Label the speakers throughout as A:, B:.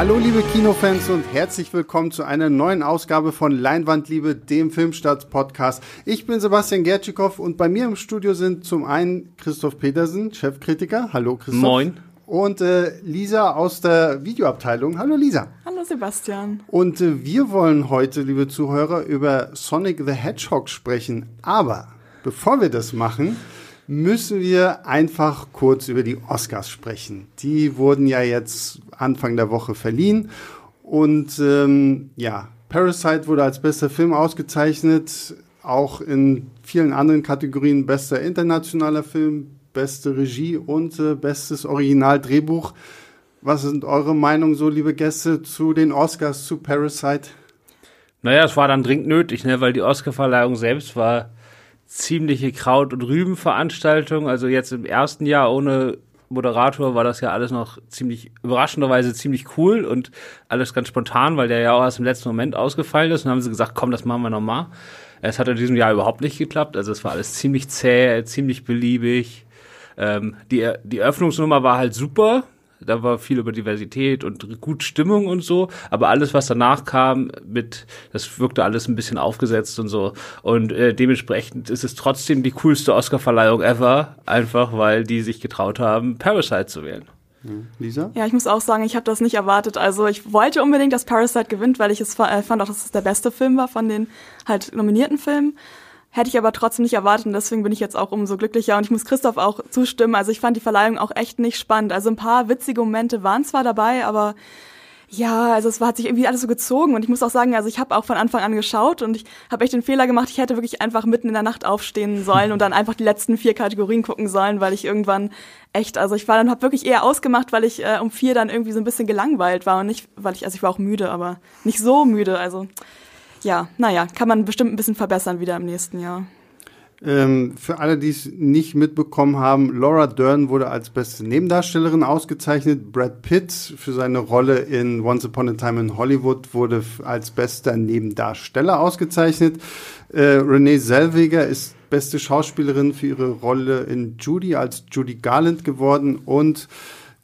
A: Hallo liebe Kinofans und herzlich willkommen zu einer neuen Ausgabe von Leinwandliebe, dem Filmstarts-Podcast. Ich bin Sebastian Gertschikow und bei mir im Studio sind zum einen Christoph Petersen, Chefkritiker. Hallo Christoph.
B: Moin.
A: Und äh, Lisa aus der Videoabteilung. Hallo Lisa.
C: Hallo Sebastian.
A: Und äh, wir wollen heute, liebe Zuhörer, über Sonic the Hedgehog sprechen. Aber bevor wir das machen, müssen wir einfach kurz über die Oscars sprechen. Die wurden ja jetzt Anfang der Woche verliehen. Und ähm, ja, Parasite wurde als bester Film ausgezeichnet, auch in vielen anderen Kategorien bester internationaler Film, beste Regie und äh, bestes Originaldrehbuch. Was sind eure Meinungen so, liebe Gäste, zu den Oscars, zu Parasite?
B: Naja, es war dann dringend nötig, ne, weil die Oscarverleihung selbst war ziemliche Kraut- und Rübenveranstaltung. Also jetzt im ersten Jahr ohne Moderator war das ja alles noch ziemlich, überraschenderweise ziemlich cool und alles ganz spontan, weil der ja auch erst im letzten Moment ausgefallen ist. Und haben sie gesagt, komm, das machen wir nochmal. Es hat in diesem Jahr überhaupt nicht geklappt. Also es war alles ziemlich zäh, ziemlich beliebig. Ähm, die, die Eröffnungsnummer war halt super da war viel über Diversität und gut Stimmung und so, aber alles, was danach kam, mit, das wirkte alles ein bisschen aufgesetzt und so. Und äh, dementsprechend ist es trotzdem die coolste Oscarverleihung ever, einfach weil die sich getraut haben, Parasite zu wählen.
A: Lisa?
C: Ja, ich muss auch sagen, ich habe das nicht erwartet. Also ich wollte unbedingt, dass Parasite gewinnt, weil ich es äh, fand auch, dass es der beste Film war von den halt nominierten Filmen. Hätte ich aber trotzdem nicht erwartet und deswegen bin ich jetzt auch umso glücklicher und ich muss Christoph auch zustimmen. Also ich fand die Verleihung auch echt nicht spannend. Also ein paar witzige Momente waren zwar dabei, aber ja, also es hat sich irgendwie alles so gezogen und ich muss auch sagen, also ich habe auch von Anfang an geschaut und ich habe echt den Fehler gemacht, ich hätte wirklich einfach mitten in der Nacht aufstehen sollen und dann einfach die letzten vier Kategorien gucken sollen, weil ich irgendwann echt, also ich war dann habe wirklich eher ausgemacht, weil ich äh, um vier dann irgendwie so ein bisschen gelangweilt war und nicht, weil ich, also ich war auch müde, aber nicht so müde, also ja, naja, kann man bestimmt ein bisschen verbessern wieder im nächsten Jahr.
A: Ähm, für alle, die es nicht mitbekommen haben, Laura Dern wurde als beste Nebendarstellerin ausgezeichnet. Brad Pitt für seine Rolle in Once Upon a Time in Hollywood wurde als bester Nebendarsteller ausgezeichnet. Äh, Renee Zellweger ist beste Schauspielerin für ihre Rolle in Judy als Judy Garland geworden und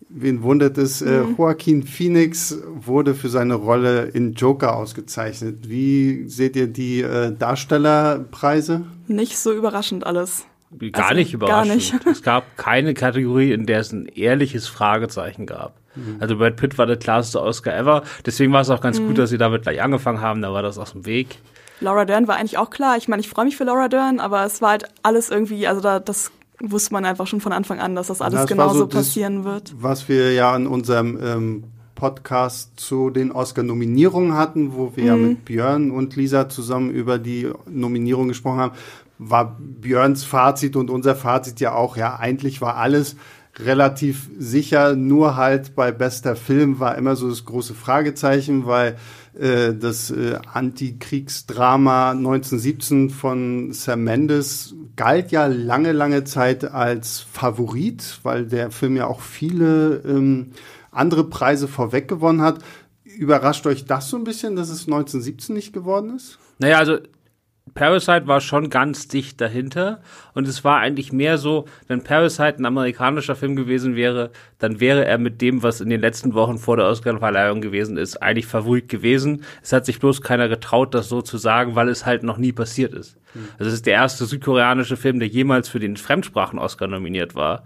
A: wen wundert es, äh, mhm. Joaquin Phoenix wurde für seine Rolle in Joker ausgezeichnet. Wie seht ihr die äh, Darstellerpreise?
C: Nicht so überraschend alles.
B: Gar also, nicht überraschend. Gar nicht. es gab keine Kategorie, in der es ein ehrliches Fragezeichen gab. Mhm. Also Brad Pitt war der klarste Oscar ever. Deswegen war es auch ganz mhm. gut, dass sie damit gleich angefangen haben. Da war das aus dem Weg.
C: Laura Dern war eigentlich auch klar. Ich meine, ich freue mich für Laura Dern, aber es war halt alles irgendwie, also da, das wusste man einfach schon von Anfang an, dass das alles das genauso so passieren das, wird.
A: Was wir ja in unserem ähm, Podcast zu den Oscar-Nominierungen hatten, wo wir mhm. ja mit Björn und Lisa zusammen über die Nominierung gesprochen haben, war Björns Fazit und unser Fazit ja auch, ja, eigentlich war alles relativ sicher, nur halt bei bester Film war immer so das große Fragezeichen, weil äh, das äh, Antikriegsdrama 1917 von Sam Mendes galt ja lange, lange Zeit als Favorit, weil der Film ja auch viele ähm, andere Preise vorweg gewonnen hat. Überrascht euch das so ein bisschen, dass es 1917 nicht geworden ist?
B: Naja, also Parasite war schon ganz dicht dahinter und es war eigentlich mehr so, wenn Parasite ein amerikanischer Film gewesen wäre, dann wäre er mit dem, was in den letzten Wochen vor der Oscarverleihung gewesen ist, eigentlich Favorit gewesen. Es hat sich bloß keiner getraut, das so zu sagen, weil es halt noch nie passiert ist. Mhm. Also es ist der erste südkoreanische Film, der jemals für den Fremdsprachen-Oscar nominiert war.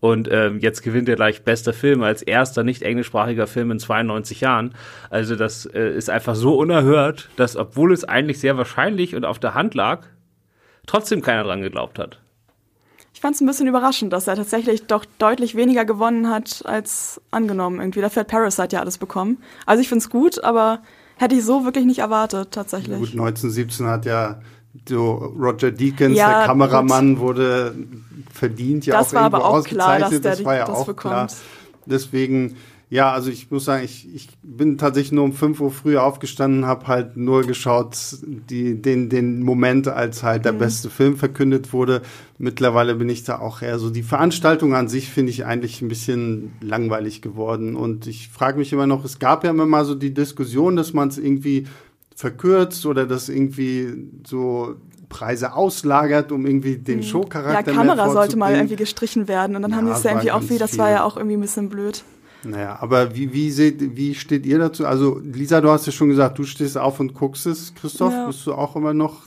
B: Und ähm, jetzt gewinnt er gleich bester Film als erster nicht englischsprachiger Film in 92 Jahren. Also das äh, ist einfach so unerhört, dass obwohl es eigentlich sehr wahrscheinlich und auf der Hand lag, trotzdem keiner dran geglaubt hat.
C: Ich fand es ein bisschen überraschend, dass er tatsächlich doch deutlich weniger gewonnen hat als angenommen. Irgendwie dafür hat Parasite ja alles bekommen. Also ich finde es gut, aber hätte ich so wirklich nicht erwartet tatsächlich.
A: Gut, 1917 hat ja so Roger Deakins, ja, der Kameramann, gut. wurde verdient ja
C: das
A: auch
C: irgendwo
A: auch klar,
C: ausgezeichnet.
A: das war ja das auch bekommt. klar. Deswegen, ja, also ich muss sagen, ich, ich bin tatsächlich nur um 5 Uhr früher aufgestanden, habe halt nur geschaut, die, den, den Moment, als halt der mhm. beste Film verkündet wurde. Mittlerweile bin ich da auch eher so, die Veranstaltung an sich finde ich eigentlich ein bisschen langweilig geworden. Und ich frage mich immer noch, es gab ja immer mal so die Diskussion, dass man es irgendwie verkürzt oder das irgendwie so Preise auslagert, um irgendwie den mhm. Showcharakter
C: Ja, Kamera sollte mal irgendwie gestrichen werden und dann ja, haben die es ja irgendwie auch wie, das war ja auch irgendwie ein bisschen blöd.
A: Naja, aber wie, wie, seht, wie steht ihr dazu? Also, Lisa, du hast ja schon gesagt, du stehst auf und guckst es. Christoph, ja. bist du auch immer noch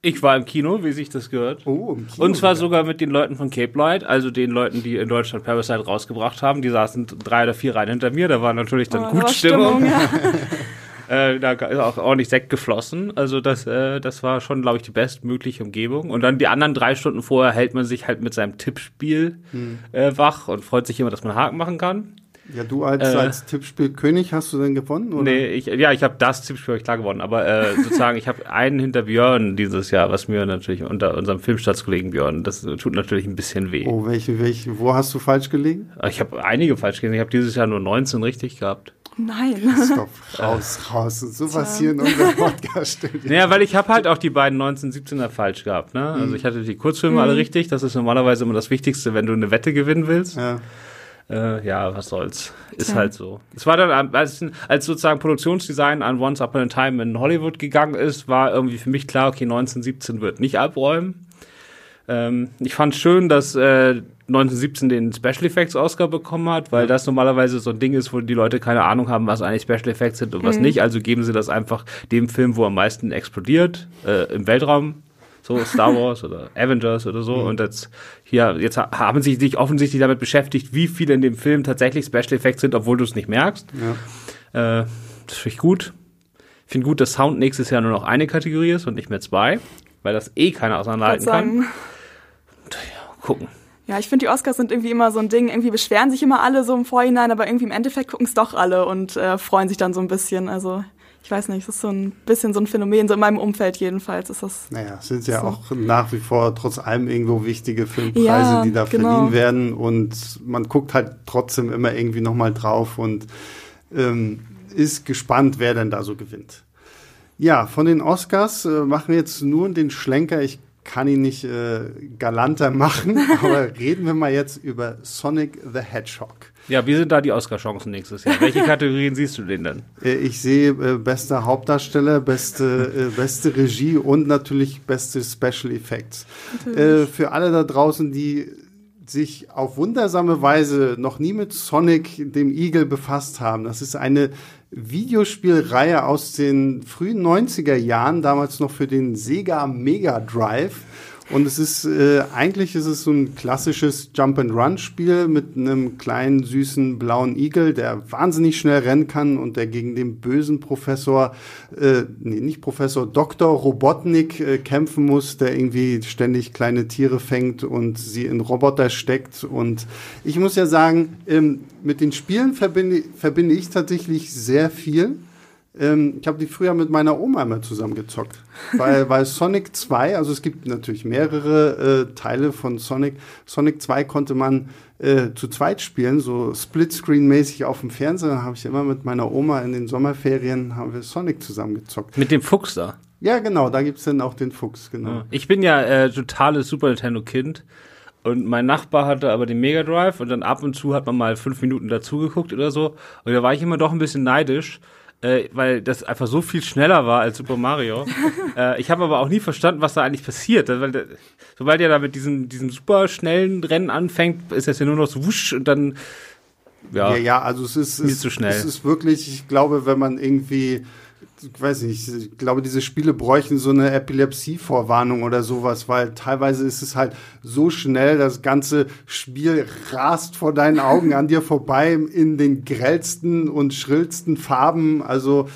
B: ich war im Kino, wie sich das gehört.
A: Oh, im Kino.
B: Und zwar sogar mit den Leuten von Cape Light, also den Leuten, die in Deutschland Parasite rausgebracht haben. Die saßen drei oder vier Reihen hinter mir. Da war natürlich dann oh, gut Stimmung. Stimmung ja. äh, da ist auch ordentlich Sekt geflossen. Also das, äh, das war schon, glaube ich, die bestmögliche Umgebung. Und dann die anderen drei Stunden vorher hält man sich halt mit seinem Tippspiel hm. äh, wach und freut sich immer, dass man Haken machen kann.
A: Ja, du als, äh, als Tippspielkönig hast du denn gewonnen?
B: Oder? Nee, ich, ja, ich habe das Tippspiel ich klar gewonnen, aber äh, sozusagen, ich habe einen hinter Björn dieses Jahr, was mir natürlich unter unserem Filmstaatskollegen Björn, das tut natürlich ein bisschen weh.
A: Oh, welche, welche, wo hast du falsch gelegen?
B: Ich habe einige falsch gelegen, ich habe dieses Jahr nur 19 richtig gehabt.
C: Nein.
A: Stopp, raus, raus. Und so was hier in unserem Podcast steht.
B: Naja, weil ich habe halt auch die beiden 1917er falsch gehabt. Ne? Also mhm. ich hatte die Kurzfilme mhm. alle richtig. Das ist normalerweise immer das Wichtigste, wenn du eine Wette gewinnen willst. Ja. Äh, ja, was soll's. Ist ja. halt so. Es war dann, als, als sozusagen Produktionsdesign an Once Upon a Time in Hollywood gegangen ist, war irgendwie für mich klar, okay, 1917 wird nicht abräumen. Ähm, ich fand schön, dass äh, 1917 den Special Effects Oscar bekommen hat, weil ja. das normalerweise so ein Ding ist, wo die Leute keine Ahnung haben, was eigentlich Special Effects sind und was mhm. nicht. Also geben sie das einfach dem Film, wo am meisten explodiert, äh, im Weltraum so Star Wars oder Avengers oder so. Mhm. Und jetzt hier, jetzt haben sie sich offensichtlich damit beschäftigt, wie viele in dem Film tatsächlich Special Effects sind, obwohl du es nicht merkst. Ja. Äh, das finde ich gut. Ich finde gut, dass Sound nächstes Jahr nur noch eine Kategorie ist und nicht mehr zwei, weil das eh keiner auseinanderhalten kann. Und, ja, gucken.
C: Ja, ich finde, die Oscars sind irgendwie immer so ein Ding. Irgendwie beschweren sich immer alle so im Vorhinein, aber irgendwie im Endeffekt gucken es doch alle und äh, freuen sich dann so ein bisschen. Also ich weiß nicht, es ist so ein bisschen so ein Phänomen, so in meinem Umfeld jedenfalls ist das.
A: Naja, es sind ja so. auch nach wie vor trotz allem irgendwo wichtige Filmpreise, ja, die da genau. verliehen werden und man guckt halt trotzdem immer irgendwie nochmal drauf und ähm, ist gespannt, wer denn da so gewinnt. Ja, von den Oscars äh, machen wir jetzt nur den Schlenker. Ich kann ihn nicht äh, galanter machen, aber reden wir mal jetzt über Sonic the Hedgehog.
B: Ja, wie sind da die Oscar-Chancen nächstes Jahr? Welche Kategorien siehst du denn dann?
A: Äh, ich sehe äh, bester Hauptdarsteller, beste, äh, beste Regie und natürlich beste Special Effects. Äh, für alle da draußen, die sich auf wundersame Weise noch nie mit Sonic, dem Igel, befasst haben. Das ist eine Videospielreihe aus den frühen 90er Jahren, damals noch für den Sega Mega Drive. Und es ist, äh, eigentlich ist es so ein klassisches Jump-and-Run-Spiel mit einem kleinen, süßen, blauen Igel, der wahnsinnig schnell rennen kann und der gegen den bösen Professor, äh, nee, nicht Professor, Dr. Robotnik äh, kämpfen muss, der irgendwie ständig kleine Tiere fängt und sie in Roboter steckt. Und ich muss ja sagen, ähm, mit den Spielen verbinde, verbinde ich tatsächlich sehr viel. Ähm, ich habe die früher mit meiner Oma immer zusammen gezockt. Weil, weil Sonic 2, also es gibt natürlich mehrere äh, Teile von Sonic. Sonic 2 konnte man äh, zu zweit spielen, so Splitscreen-mäßig auf dem Fernseher. Da habe ich immer mit meiner Oma in den Sommerferien haben wir Sonic zusammen gezockt.
B: Mit dem Fuchs da?
A: Ja, genau, da gibt's dann auch den Fuchs, genau.
B: Ich bin ja äh, totales Super Nintendo-Kind. Und mein Nachbar hatte aber den Mega Drive und dann ab und zu hat man mal fünf Minuten dazugeguckt oder so. Und da war ich immer doch ein bisschen neidisch, äh, weil das einfach so viel schneller war als Super Mario. äh, ich habe aber auch nie verstanden, was da eigentlich passiert. Weil da, sobald er da mit diesem, diesem super schnellen Rennen anfängt, ist das ja nur noch so wusch und dann
A: ja, ja, ja also es ist, es, zu schnell. es ist wirklich, ich glaube, wenn man irgendwie weiß nicht, ich glaube, diese Spiele bräuchten so eine Epilepsie-Vorwarnung oder sowas, weil teilweise ist es halt so schnell, das ganze Spiel rast vor deinen Augen an dir vorbei in den grellsten und schrillsten Farben. Also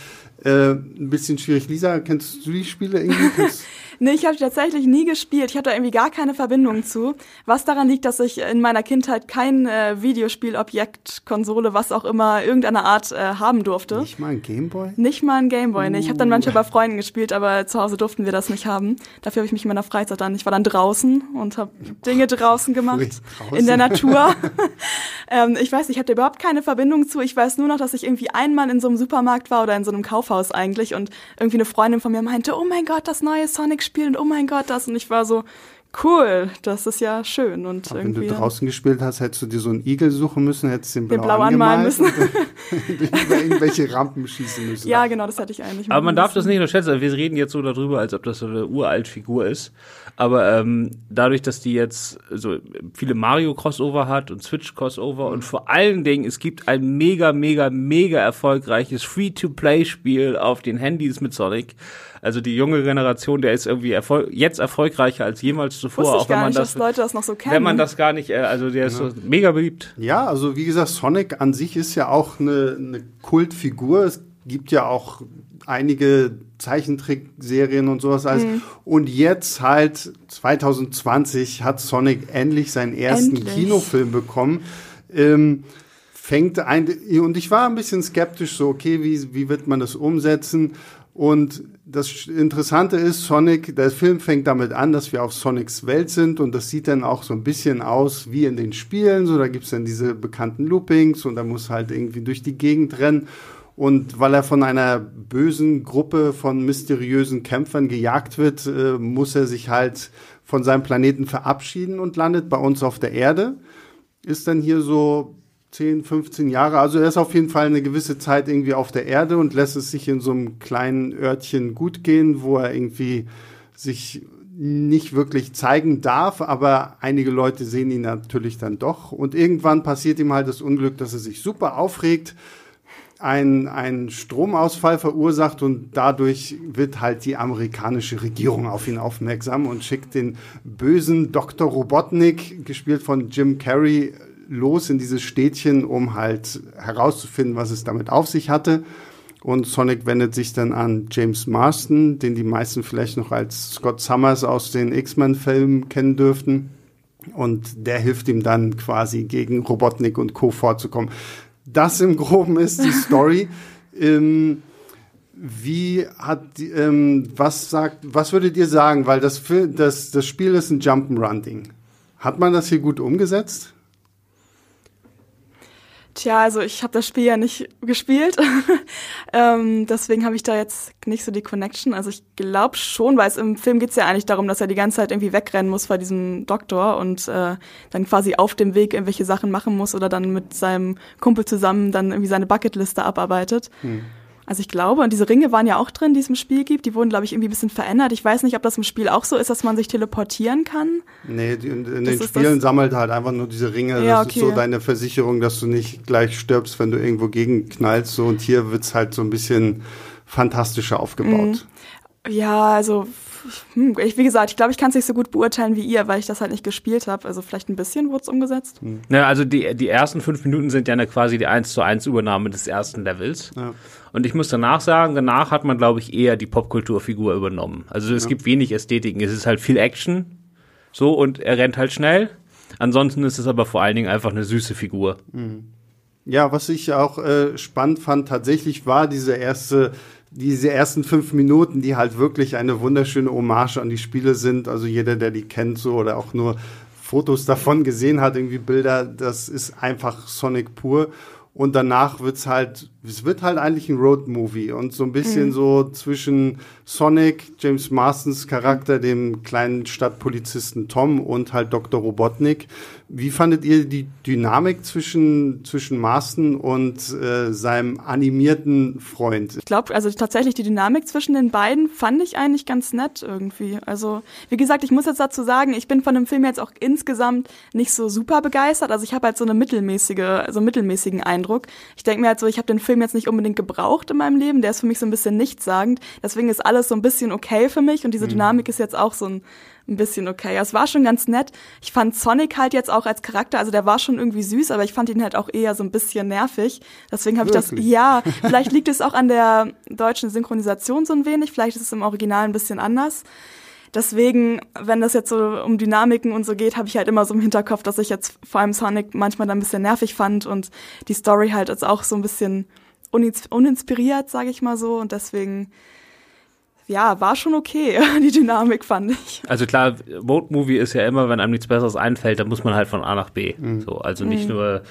A: äh, ein bisschen schwierig. Lisa, kennst du die Spiele irgendwie?
C: Nee, ich habe tatsächlich nie gespielt. Ich hatte da irgendwie gar keine Verbindung zu. Was daran liegt, dass ich in meiner Kindheit kein äh, Videospielobjekt, Konsole, was auch immer, irgendeiner Art äh, haben durfte.
A: Nicht mal ein Gameboy?
C: Nicht mal ein Gameboy, uh. nee. Ich habe dann manchmal bei Freunden gespielt, aber zu Hause durften wir das nicht haben. Dafür habe ich mich in meiner Freizeit dann, ich war dann draußen und habe Dinge draußen gemacht. Draußen? In der Natur. ähm, ich weiß, ich hatte überhaupt keine Verbindung zu. Ich weiß nur noch, dass ich irgendwie einmal in so einem Supermarkt war oder in so einem Kaufhaus eigentlich und irgendwie eine Freundin von mir meinte, oh mein Gott, das neue Sonic-Spiel gespielt und oh mein Gott, das. Und ich war so, cool, das ist ja schön. Und
A: Aber irgendwie, wenn du draußen gespielt hast, hättest du dir so einen Igel suchen müssen, hättest den blau,
C: den blau anmalen müssen.
A: über irgendwelche Rampen schießen müssen.
C: Ja, genau, das hatte ich eigentlich.
B: Aber man darf das nicht unterschätzen. Wir reden jetzt so darüber, als ob das so eine uralt Figur ist. Aber ähm, dadurch, dass die jetzt so viele Mario-Crossover hat und Switch-Crossover und vor allen Dingen, es gibt ein mega, mega, mega erfolgreiches Free-to-Play-Spiel auf den Handys mit Sonic. Also die junge Generation, der ist irgendwie erfol jetzt erfolgreicher als jemals zuvor.
C: Wusste ich
B: auch wenn
C: gar
B: man
C: nicht,
B: das,
C: dass Leute das noch so kennen.
B: wenn man das gar nicht, äh, also der ist so mega beliebt.
A: Ja, also wie gesagt, Sonic an sich ist ja auch eine, eine Kultfigur. Es gibt ja auch einige Zeichentrickserien und sowas alles.
C: Mhm.
A: Und jetzt halt 2020 hat Sonic endlich seinen ersten
C: Endlich.
A: Kinofilm bekommen. Ähm, fängt ein, und ich war ein bisschen skeptisch, so, okay, wie, wie wird man das umsetzen? Und das Interessante ist, Sonic, der Film fängt damit an, dass wir auf Sonics Welt sind und das sieht dann auch so ein bisschen aus wie in den Spielen. So, da gibt's dann diese bekannten Loopings und da muss halt irgendwie durch die Gegend rennen. Und weil er von einer bösen Gruppe von mysteriösen Kämpfern gejagt wird, äh, muss er sich halt von seinem Planeten verabschieden und landet bei uns auf der Erde. Ist dann hier so 10, 15 Jahre. Also er ist auf jeden Fall eine gewisse Zeit irgendwie auf der Erde und lässt es sich in so einem kleinen Örtchen gut gehen, wo er irgendwie sich nicht wirklich zeigen darf, aber einige Leute sehen ihn natürlich dann doch. Und irgendwann passiert ihm halt das Unglück, dass er sich super aufregt, ein, ein Stromausfall verursacht und dadurch wird halt die amerikanische Regierung auf ihn aufmerksam und schickt den bösen Dr. Robotnik, gespielt von Jim Carrey, los in dieses Städtchen, um halt herauszufinden, was es damit auf sich hatte. Und Sonic wendet sich dann an James Marston, den die meisten vielleicht noch als Scott Summers aus den X-Men-Filmen kennen dürften. Und der hilft ihm dann quasi gegen Robotnik und Co. vorzukommen. Das im Groben ist die Story. ähm, wie hat, ähm, was sagt, was würdet ihr sagen? Weil das, das, das Spiel ist ein Jump'n'Run-Ding. Hat man das hier gut umgesetzt?
C: Tja, also ich habe das Spiel ja nicht gespielt. ähm, deswegen habe ich da jetzt nicht so die Connection. Also ich glaube schon, weil es im Film geht's ja eigentlich darum, dass er die ganze Zeit irgendwie wegrennen muss vor diesem Doktor und äh, dann quasi auf dem Weg irgendwelche Sachen machen muss oder dann mit seinem Kumpel zusammen dann irgendwie seine Bucketliste abarbeitet. Also ich glaube, und diese Ringe waren ja auch drin, die es im Spiel gibt. Die wurden, glaube ich, irgendwie ein bisschen verändert. Ich weiß nicht, ob das im Spiel auch so ist, dass man sich teleportieren kann.
A: Nee, die, in, in den Spielen
C: das-
A: sammelt halt einfach nur diese Ringe.
C: Ja,
A: das ist so
C: okay.
A: deine Versicherung, dass du nicht gleich stirbst, wenn du irgendwo gegenknallst. So, und hier wird's halt so ein bisschen fantastischer aufgebaut.
C: Ja, also hm, ich, wie gesagt, ich glaube, ich kann es nicht so gut beurteilen wie ihr, weil ich das halt nicht gespielt habe. Also vielleicht ein bisschen wurde es umgesetzt.
B: Ja, also die, die ersten fünf Minuten sind ja eine, quasi die 1 zu 1 Übernahme des ersten Levels.
A: Ja.
B: Und ich muss danach sagen, danach hat man, glaube ich, eher die Popkulturfigur übernommen. Also es gibt wenig Ästhetiken. Es ist halt viel Action. So, und er rennt halt schnell. Ansonsten ist es aber vor allen Dingen einfach eine süße Figur.
A: Ja, was ich auch äh, spannend fand, tatsächlich war diese erste, diese ersten fünf Minuten, die halt wirklich eine wunderschöne Hommage an die Spiele sind. Also jeder, der die kennt, so oder auch nur Fotos davon gesehen hat, irgendwie Bilder, das ist einfach Sonic pur. Und danach wird's halt, es wird halt eigentlich ein Road-Movie und so ein bisschen so zwischen Sonic, James Marstons Charakter, dem kleinen Stadtpolizisten Tom und halt Dr. Robotnik. Wie fandet ihr die Dynamik zwischen, zwischen Marston und äh, seinem animierten Freund?
C: Ich glaube, also tatsächlich die Dynamik zwischen den beiden fand ich eigentlich ganz nett irgendwie. Also, wie gesagt, ich muss jetzt dazu sagen, ich bin von dem Film jetzt auch insgesamt nicht so super begeistert. Also ich habe halt so eine mittelmäßige, so einen mittelmäßigen Eindruck. Ich denke mir halt so, ich habe den Film jetzt nicht unbedingt gebraucht in meinem Leben. Der ist für mich so ein bisschen nichtssagend. Deswegen ist alles so ein bisschen okay für mich und diese Dynamik ist jetzt auch so ein ein bisschen okay. Es war schon ganz nett. Ich fand Sonic halt jetzt auch als Charakter, also der war schon irgendwie süß, aber ich fand ihn halt auch eher so ein bisschen nervig. Deswegen habe ich das, ja, vielleicht liegt es auch an der deutschen Synchronisation so ein wenig, vielleicht ist es im Original ein bisschen anders. Deswegen, wenn das jetzt so um Dynamiken und so geht, habe ich halt immer so im Hinterkopf, dass ich jetzt vor allem Sonic manchmal dann ein bisschen nervig fand und die Story halt ist auch so ein bisschen unins- uninspiriert, sage ich mal so. Und deswegen, ja, war schon okay, die Dynamik fand ich.
B: Also klar, Road-Movie ist ja immer, wenn einem nichts Besseres einfällt, dann muss man halt von A nach B. So, also nicht nur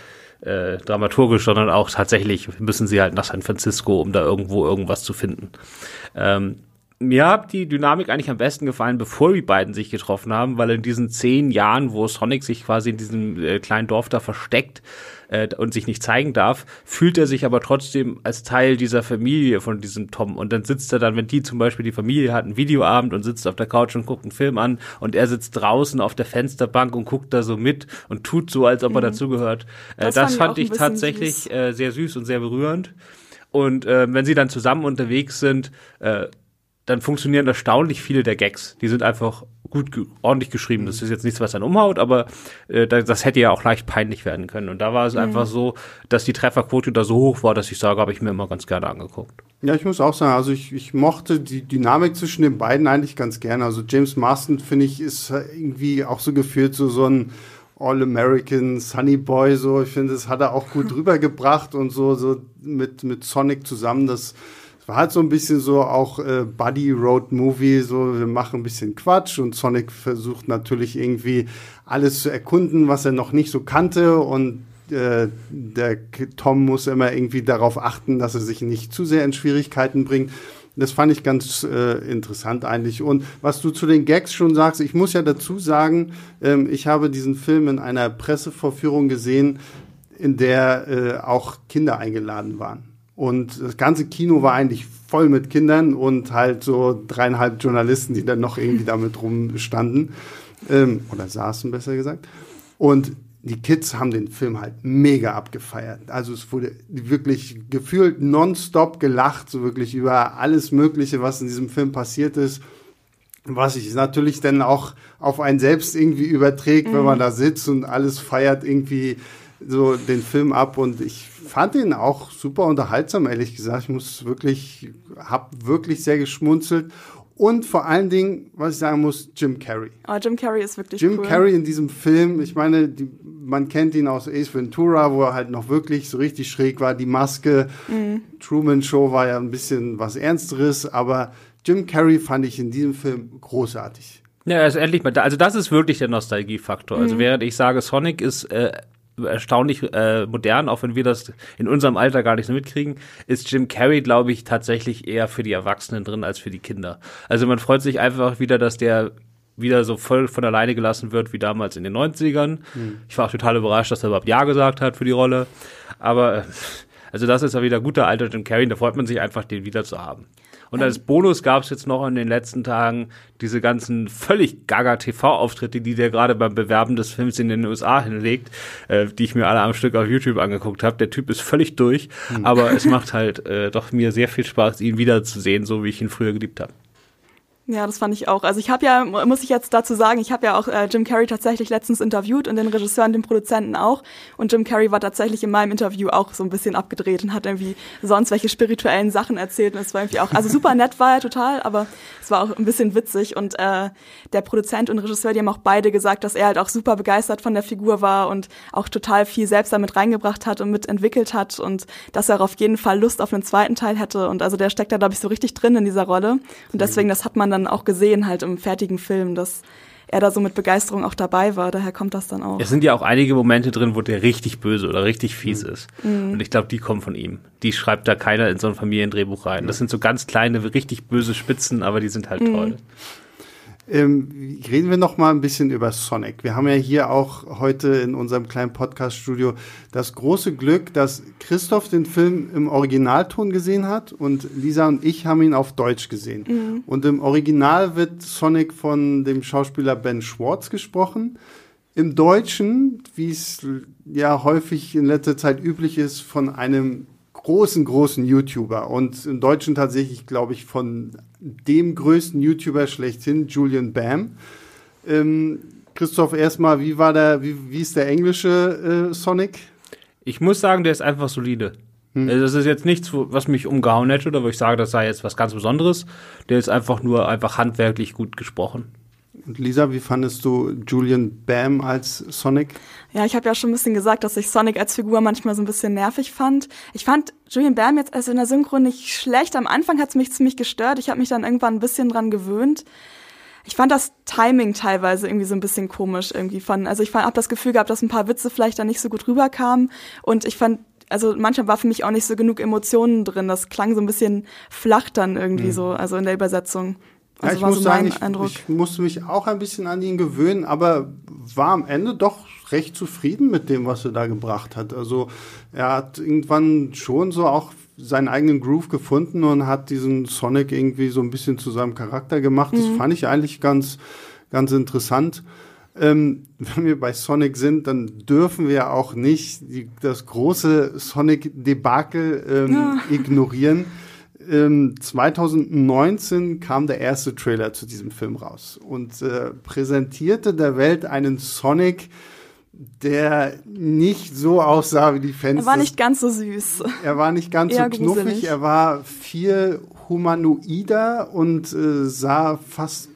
B: äh, dramaturgisch, sondern auch tatsächlich müssen sie halt nach San Francisco, um da irgendwo irgendwas zu finden. Ähm, mir hat die Dynamik eigentlich am besten gefallen, bevor die beiden sich getroffen haben, weil in diesen zehn Jahren, wo Sonic sich quasi in diesem äh, kleinen Dorf da versteckt äh, und sich nicht zeigen darf, fühlt er sich aber trotzdem als Teil dieser Familie von diesem Tom. Und dann sitzt er dann, wenn die zum Beispiel die Familie hat, einen Videoabend und sitzt auf der Couch und guckt einen Film an und er sitzt draußen auf der Fensterbank und guckt da so mit und tut so, als ob er mhm. dazugehört. Äh, das, das, fand ich, fand ich tatsächlich äh, sehr süß und sehr berührend. Und äh, wenn sie dann zusammen unterwegs sind, äh, dann funktionieren erstaunlich viele der Gags. Die sind einfach gut, ordentlich geschrieben. Das ist jetzt nichts, was dann umhaut, aber äh, das hätte ja auch leicht peinlich werden können. Und da war es mhm. einfach so, dass die Trefferquote da so hoch war, dass ich sage, habe ich mir immer ganz gerne angeguckt.
A: Ja, ich muss auch sagen, also ich, ich mochte die Dynamik zwischen den beiden eigentlich ganz gerne. Also James Marston, finde ich, ist irgendwie auch so gefühlt so, so ein All-American Sunny Boy, so. Ich finde, das hat er auch gut rübergebracht und so, so mit, mit Sonic zusammen, das war halt so ein bisschen so auch äh, Buddy Road Movie, so wir machen ein bisschen Quatsch und Sonic versucht natürlich irgendwie alles zu erkunden, was er noch nicht so kannte und äh, der Tom muss immer irgendwie darauf achten, dass er sich nicht zu sehr in Schwierigkeiten bringt. Das fand ich ganz äh, interessant eigentlich. Und was du zu den Gags schon sagst, ich muss ja dazu sagen, ähm, ich habe diesen Film in einer Pressevorführung gesehen, in der äh, auch Kinder eingeladen waren. Und das ganze Kino war eigentlich voll mit Kindern und halt so dreieinhalb Journalisten, die dann noch irgendwie damit rumstanden. Ähm, oder saßen, besser gesagt. Und die Kids haben den Film halt mega abgefeiert. Also es wurde wirklich gefühlt nonstop gelacht, so wirklich über alles Mögliche, was in diesem Film passiert ist. Was sich natürlich dann auch auf einen selbst irgendwie überträgt, mhm. wenn man da sitzt und alles feiert irgendwie so den Film ab. Und ich fand ihn auch super unterhaltsam, ehrlich gesagt. Ich muss wirklich, hab wirklich sehr geschmunzelt. Und vor allen Dingen, was ich sagen muss, Jim Carrey.
C: Oh, Jim Carrey ist wirklich
A: Jim
C: cool.
A: Carrey in diesem Film, ich meine, die, man kennt ihn aus Ace Ventura, wo er halt noch wirklich so richtig schräg war. Die Maske, mhm. Truman Show war ja ein bisschen was Ernsteres, aber Jim Carrey fand ich in diesem Film großartig.
B: Ja, er ist endlich mal da. Also das ist wirklich der Nostalgiefaktor. Also mhm. Also während ich sage, Sonic ist äh, erstaunlich äh, modern, auch wenn wir das in unserem Alter gar nicht so mitkriegen, ist Jim Carrey, glaube ich, tatsächlich eher für die Erwachsenen drin als für die Kinder. Also man freut sich einfach wieder, dass der wieder so voll von alleine gelassen wird wie damals in den 90ern. Mhm. Ich war auch total überrascht, dass er überhaupt Ja gesagt hat für die Rolle. Aber äh, also das ist ja wieder guter alter Jim Carrey, da freut man sich einfach, den wieder zu haben. Und als Bonus gab es jetzt noch in den letzten Tagen diese ganzen völlig gaga TV-Auftritte, die der gerade beim Bewerben des Films in den USA hinlegt, äh, die ich mir alle am Stück auf YouTube angeguckt habe. Der Typ ist völlig durch, mhm. aber es macht halt äh, doch mir sehr viel Spaß, ihn wiederzusehen, so wie ich ihn früher geliebt habe.
C: Ja, das fand ich auch. Also ich habe ja, muss ich jetzt dazu sagen, ich habe ja auch äh, Jim Carrey tatsächlich letztens interviewt und den Regisseur und den Produzenten auch. Und Jim Carrey war tatsächlich in meinem Interview auch so ein bisschen abgedreht und hat irgendwie sonst welche spirituellen Sachen erzählt. Und es war irgendwie auch, also super nett war er total, aber es war auch ein bisschen witzig. Und äh, der Produzent und Regisseur, die haben auch beide gesagt, dass er halt auch super begeistert von der Figur war und auch total viel selbst damit reingebracht hat und mitentwickelt hat und dass er auf jeden Fall Lust auf einen zweiten Teil hätte. Und also der steckt da, glaube ich, so richtig drin in dieser Rolle. Und deswegen, das hat man dann dann auch gesehen, halt im fertigen Film, dass er da so mit Begeisterung auch dabei war. Daher kommt das dann auch.
B: Es sind ja auch einige Momente drin, wo der richtig böse oder richtig fies mhm. ist. Und ich glaube, die kommen von ihm. Die schreibt da keiner in so ein Familiendrehbuch rein. Das sind so ganz kleine, richtig böse Spitzen, aber die sind halt mhm. toll.
A: Ähm, reden wir noch mal ein bisschen über Sonic. Wir haben ja hier auch heute in unserem kleinen Podcast-Studio das große Glück, dass Christoph den Film im Originalton gesehen hat und Lisa und ich haben ihn auf Deutsch gesehen. Mhm. Und im Original wird Sonic von dem Schauspieler Ben Schwartz gesprochen. Im Deutschen, wie es ja häufig in letzter Zeit üblich ist, von einem großen, großen YouTuber und im Deutschen tatsächlich, glaube ich, von dem größten YouTuber schlechthin, Julian Bam. Ähm, Christoph, erstmal, wie war der, wie, wie ist der englische äh, Sonic?
B: Ich muss sagen, der ist einfach solide. Hm. Also, das ist jetzt nichts, was mich umgehauen hätte oder wo ich sage, das sei jetzt was ganz Besonderes. Der ist einfach nur einfach handwerklich gut gesprochen.
A: Und Lisa, wie fandest du Julian Bam als Sonic?
C: Ja, ich habe ja schon ein bisschen gesagt, dass ich Sonic als Figur manchmal so ein bisschen nervig fand. Ich fand Julian Bam jetzt also in der Synchro nicht schlecht. Am Anfang hat es mich ziemlich gestört. Ich habe mich dann irgendwann ein bisschen dran gewöhnt. Ich fand das Timing teilweise irgendwie so ein bisschen komisch irgendwie von. Also ich habe das Gefühl gehabt, dass ein paar Witze vielleicht da nicht so gut rüberkamen und ich fand also manchmal war für mich auch nicht so genug Emotionen drin. Das klang so ein bisschen flach dann irgendwie mhm. so, also in der Übersetzung.
A: Also ja, ich muss so sagen, ich, ich, musste mich auch ein bisschen an ihn gewöhnen, aber war am Ende doch recht zufrieden mit dem, was er da gebracht hat. Also er hat irgendwann schon so auch seinen eigenen Groove gefunden und hat diesen Sonic irgendwie so ein bisschen zu seinem Charakter gemacht. Das mhm. fand ich eigentlich ganz, ganz interessant. Ähm, wenn wir bei Sonic sind, dann dürfen wir auch nicht die, das große Sonic-Debakel ähm, ja. ignorieren. Ähm, 2019 kam der erste Trailer zu diesem Film raus und äh, präsentierte der Welt einen Sonic, der nicht so aussah wie die Fans.
C: Er war nicht ganz so süß.
A: Er war nicht ganz so knuffig, gruselig. er war viel humanoider und äh, sah fast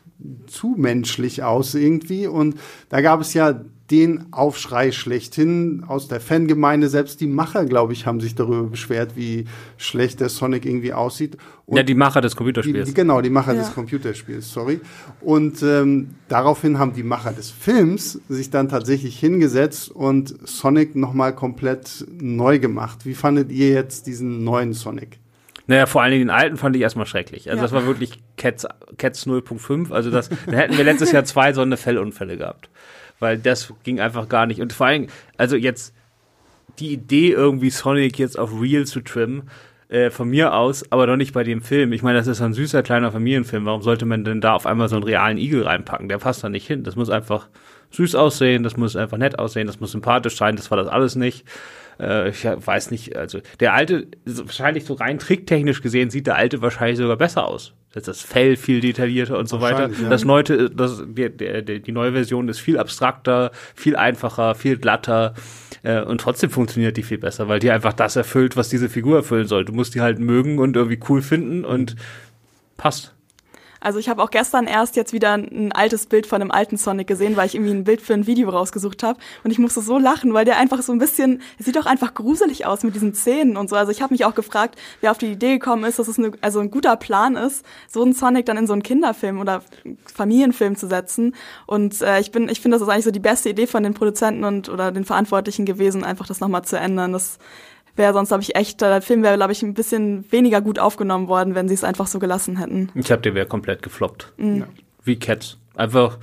A: zu menschlich aus irgendwie. Und da gab es ja den Aufschrei schlechthin aus der Fangemeinde. Selbst die Macher, glaube ich, haben sich darüber beschwert, wie schlecht der Sonic irgendwie aussieht.
B: Und ja, die Macher des Computerspiels.
A: Die, genau, die Macher ja. des Computerspiels, sorry. Und ähm, daraufhin haben die Macher des Films sich dann tatsächlich hingesetzt und Sonic nochmal komplett neu gemacht. Wie fandet ihr jetzt diesen neuen Sonic?
B: Naja, vor allen Dingen den alten fand ich erstmal schrecklich. Also ja. das war wirklich Cats, Cats 0.5. Also das, da hätten wir letztes Jahr zwei so eine Fellunfälle gehabt. Weil das ging einfach gar nicht. Und vor allem, also jetzt die Idee irgendwie Sonic jetzt auf Real zu trimmen, äh, von mir aus, aber doch nicht bei dem Film. Ich meine, das ist ein süßer kleiner Familienfilm. Warum sollte man denn da auf einmal so einen realen Igel reinpacken? Der passt da nicht hin. Das muss einfach süß aussehen, das muss einfach nett aussehen, das muss sympathisch sein. Das war das alles nicht. Äh, ich weiß nicht, also der alte, wahrscheinlich so rein tricktechnisch gesehen, sieht der alte wahrscheinlich sogar besser aus. Das Fell viel detaillierter und so weiter. Ja. Das neue, das, die, die, die neue Version ist viel abstrakter, viel einfacher, viel glatter äh, und trotzdem funktioniert die viel besser, weil die einfach das erfüllt, was diese Figur erfüllen soll. Du musst die halt mögen und irgendwie cool finden und passt.
C: Also ich habe auch gestern erst jetzt wieder ein altes Bild von einem alten Sonic gesehen, weil ich irgendwie ein Bild für ein Video rausgesucht habe und ich musste so lachen, weil der einfach so ein bisschen, sieht doch einfach gruselig aus mit diesen Zähnen und so. Also ich habe mich auch gefragt, wer auf die Idee gekommen ist, dass es eine, also ein guter Plan ist, so einen Sonic dann in so einen Kinderfilm oder Familienfilm zu setzen. Und äh, ich bin, ich finde, das ist eigentlich so die beste Idee von den Produzenten und oder den Verantwortlichen gewesen, einfach das nochmal zu ändern. Das wäre sonst, glaube ich, echt, der Film wäre, glaube ich, ein bisschen weniger gut aufgenommen worden, wenn sie es einfach so gelassen hätten.
B: Ich habe der wäre komplett gefloppt. Mhm. Ja. Wie Cats. Einfach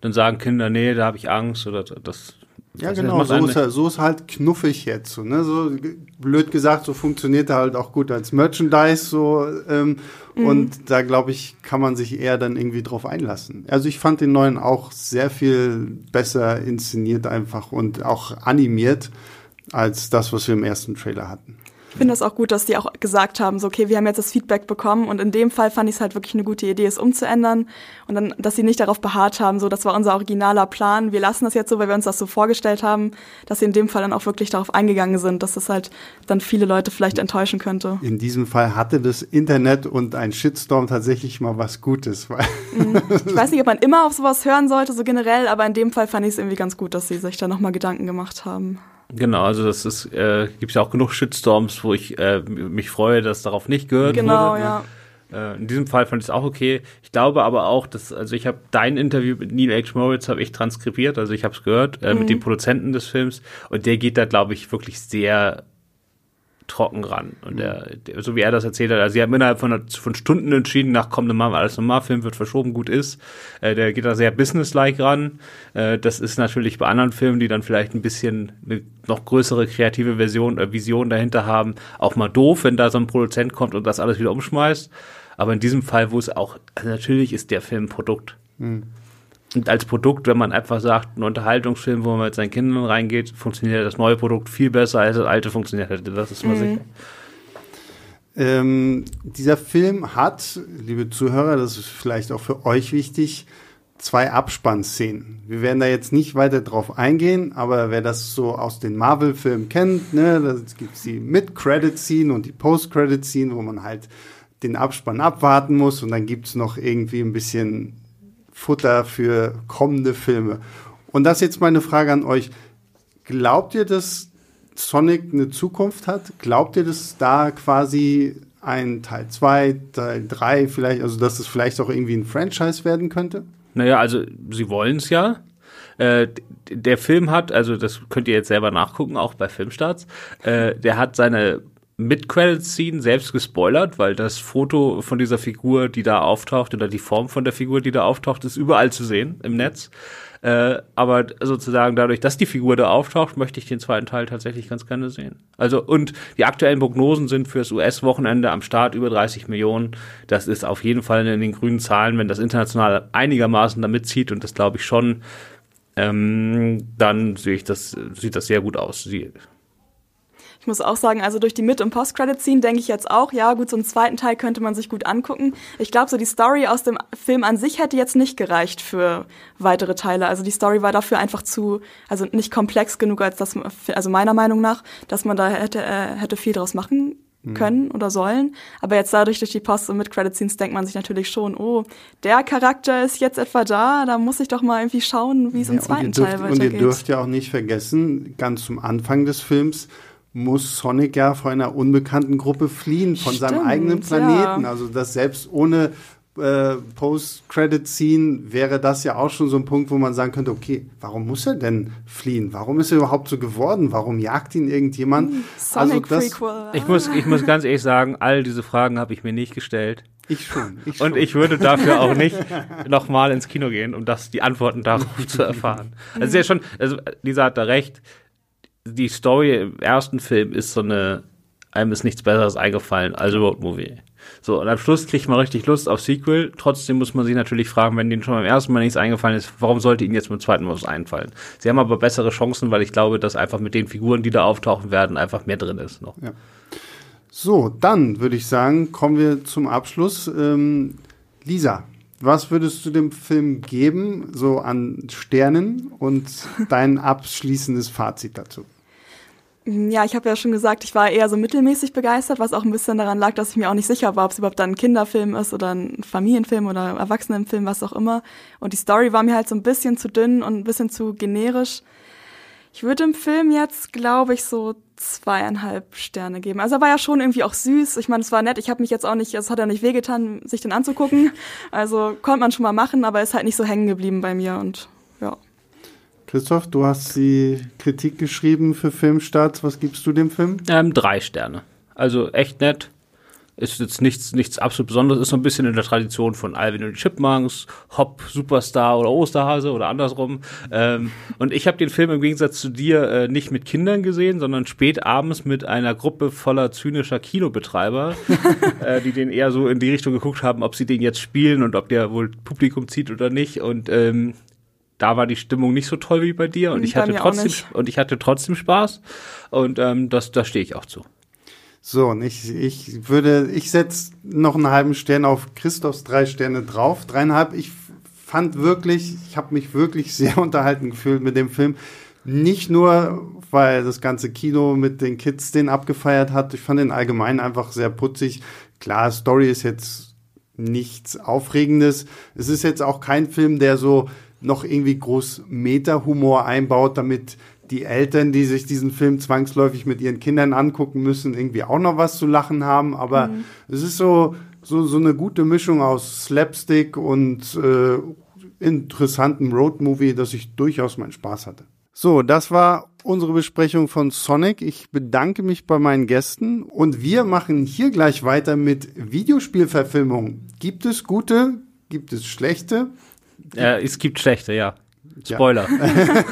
B: dann sagen Kinder, nee, da habe ich Angst oder das.
A: Ja, genau, so ist, er, so ist halt knuffig jetzt. So, ne? so blöd gesagt, so funktioniert er halt auch gut als Merchandise. So, ähm, mhm. Und da, glaube ich, kann man sich eher dann irgendwie drauf einlassen. Also ich fand den neuen auch sehr viel besser inszeniert einfach und auch animiert als das, was wir im ersten Trailer hatten.
C: Ich finde das auch gut, dass die auch gesagt haben, so okay, wir haben jetzt das Feedback bekommen und in dem Fall fand ich es halt wirklich eine gute Idee, es umzuändern und dann, dass sie nicht darauf beharrt haben, so das war unser originaler Plan, wir lassen das jetzt so, weil wir uns das so vorgestellt haben, dass sie in dem Fall dann auch wirklich darauf eingegangen sind, dass das halt dann viele Leute vielleicht enttäuschen könnte.
A: In diesem Fall hatte das Internet und ein Shitstorm tatsächlich mal was Gutes. Weil
C: mhm. ich weiß nicht, ob man immer auf sowas hören sollte, so generell, aber in dem Fall fand ich es irgendwie ganz gut, dass sie sich da nochmal Gedanken gemacht haben.
B: Genau, also das ist, äh, gibt ja auch genug Shitstorms, wo ich äh, mich freue, dass darauf nicht gehört
C: genau, wurde. Genau,
B: ja. Äh, in diesem Fall fand ich es auch okay. Ich glaube aber auch, dass, also ich habe dein Interview mit Neil H. Moritz habe ich transkribiert, also ich habe es gehört, äh, mhm. mit dem Produzenten des Films und der geht da, glaube ich, wirklich sehr trocken ran. Und mhm. der, der, so wie er das erzählt hat, also sie haben innerhalb von, von Stunden entschieden, nach komm, Mal alles normal, Film wird verschoben, gut ist. Äh, der geht da sehr businesslike ran. Äh, das ist natürlich bei anderen Filmen, die dann vielleicht ein bisschen eine noch größere kreative Version, äh, Vision dahinter haben, auch mal doof, wenn da so ein Produzent kommt und das alles wieder umschmeißt. Aber in diesem Fall, wo es auch, also natürlich ist der Film Produkt. Mhm. Und als Produkt, wenn man einfach sagt, ein Unterhaltungsfilm, wo man mit seinen Kindern reingeht, funktioniert das neue Produkt viel besser, als das alte funktioniert hätte. Das ist mal mhm. sicher.
A: Ähm, dieser Film hat, liebe Zuhörer, das ist vielleicht auch für euch wichtig, zwei Abspannszenen. Wir werden da jetzt nicht weiter drauf eingehen, aber wer das so aus den Marvel-Filmen kennt, ne, da gibt's die Mid-Credit-Scene und die Post-Credit-Scene, wo man halt den Abspann abwarten muss und dann gibt's noch irgendwie ein bisschen Futter für kommende Filme. Und das ist jetzt meine Frage an euch. Glaubt ihr, dass Sonic eine Zukunft hat? Glaubt ihr, dass da quasi ein Teil 2, Teil 3 vielleicht, also dass es vielleicht auch irgendwie ein Franchise werden könnte?
B: Naja, also sie wollen es ja. Äh, der Film hat, also das könnt ihr jetzt selber nachgucken, auch bei Filmstarts, äh, der hat seine Mid-Credit-Scene selbst gespoilert, weil das Foto von dieser Figur, die da auftaucht, oder die Form von der Figur, die da auftaucht, ist überall zu sehen im Netz. Äh, aber sozusagen dadurch, dass die Figur da auftaucht, möchte ich den zweiten Teil tatsächlich ganz gerne sehen. Also, und die aktuellen Prognosen sind fürs US-Wochenende am Start über 30 Millionen. Das ist auf jeden Fall in den grünen Zahlen, wenn das international einigermaßen damit zieht, und das glaube ich schon, ähm, dann sehe ich das, sieht das sehr gut aus. Sie,
C: ich muss auch sagen, also durch die Mid- und Post-Credit-Scene denke ich jetzt auch, ja gut, so einen zweiten Teil könnte man sich gut angucken. Ich glaube, so die Story aus dem Film an sich hätte jetzt nicht gereicht für weitere Teile. Also die Story war dafür einfach zu, also nicht komplex genug, als dass, also meiner Meinung nach, dass man da hätte, äh, hätte viel draus machen mhm. können oder sollen. Aber jetzt dadurch durch die Post- und Mid-Credit-Scenes denkt man sich natürlich schon, oh, der Charakter ist jetzt etwa da, da muss ich doch mal irgendwie schauen, wie es ja, im zweiten
A: dürft,
C: Teil
A: weitergeht. Und ihr dürft ja auch nicht vergessen, ganz zum Anfang des Films muss Sonic ja vor einer unbekannten Gruppe fliehen, von Stimmt, seinem eigenen Planeten. Ja. Also dass selbst ohne äh, Post-Credit-Scene wäre das ja auch schon so ein Punkt, wo man sagen könnte, okay, warum muss er denn fliehen? Warum ist er überhaupt so geworden? Warum jagt ihn irgendjemand? Hm,
C: Sonic also das,
B: ich muss, ich muss ganz ehrlich sagen, all diese Fragen habe ich mir nicht gestellt.
A: Ich schon. Ich
B: schon. Und ich würde dafür auch nicht nochmal ins Kino gehen, um das, die Antworten darauf zu erfahren. Also ja schon, also Lisa hat da recht die Story im ersten Film ist so eine, einem ist nichts Besseres eingefallen als Road Movie. So, und am Schluss kriegt man richtig Lust auf Sequel. Trotzdem muss man sich natürlich fragen, wenn denen schon beim ersten Mal nichts eingefallen ist, warum sollte ihnen jetzt beim zweiten Mal was einfallen? Sie haben aber bessere Chancen, weil ich glaube, dass einfach mit den Figuren, die da auftauchen werden, einfach mehr drin ist noch.
A: Ja. So, dann würde ich sagen, kommen wir zum Abschluss. Ähm, Lisa, was würdest du dem Film geben, so an Sternen und dein abschließendes Fazit dazu?
C: Ja, ich habe ja schon gesagt, ich war eher so mittelmäßig begeistert, was auch ein bisschen daran lag, dass ich mir auch nicht sicher war, ob es überhaupt dann ein Kinderfilm ist oder ein Familienfilm oder Erwachsenenfilm, was auch immer. Und die Story war mir halt so ein bisschen zu dünn und ein bisschen zu generisch. Ich würde dem Film jetzt, glaube ich, so zweieinhalb Sterne geben. Also er war ja schon irgendwie auch süß. Ich meine, es war nett. Ich habe mich jetzt auch nicht, es hat ja nicht wehgetan, sich den anzugucken. Also konnte man schon mal machen, aber ist halt nicht so hängen geblieben bei mir und.
A: Christoph, du hast die Kritik geschrieben für Filmstarts. Was gibst du dem Film?
B: Ähm, drei Sterne. Also echt nett. Ist jetzt nichts, nichts absolut Besonderes. Ist so ein bisschen in der Tradition von Alvin und Chipmunks, Hop, Superstar oder Osterhase oder andersrum. Ähm, und ich habe den Film im Gegensatz zu dir äh, nicht mit Kindern gesehen, sondern spät abends mit einer Gruppe voller zynischer Kinobetreiber, äh, die den eher so in die Richtung geguckt haben, ob sie den jetzt spielen und ob der wohl Publikum zieht oder nicht. Und ähm, da war die Stimmung nicht so toll wie bei dir und hm, ich hatte trotzdem und ich hatte trotzdem Spaß und ähm, das da stehe ich auch zu.
A: So, und ich, ich würde, ich setze noch einen halben Stern auf Christophs drei Sterne drauf. Dreieinhalb. Ich fand wirklich, ich habe mich wirklich sehr unterhalten gefühlt mit dem Film. Nicht nur, weil das ganze Kino mit den Kids den abgefeiert hat. Ich fand den allgemein einfach sehr putzig. Klar, Story ist jetzt nichts Aufregendes. Es ist jetzt auch kein Film, der so noch irgendwie groß Meta-Humor einbaut, damit die Eltern, die sich diesen Film zwangsläufig mit ihren Kindern angucken müssen, irgendwie auch noch was zu lachen haben. Aber mhm. es ist so, so, so eine gute Mischung aus Slapstick und äh, interessanten Roadmovie, dass ich durchaus meinen Spaß hatte. So, das war unsere Besprechung von Sonic. Ich bedanke mich bei meinen Gästen und wir machen hier gleich weiter mit Videospielverfilmungen. Gibt es gute? Gibt es schlechte?
B: Äh, es gibt schlechte, ja. Spoiler.
A: Ja.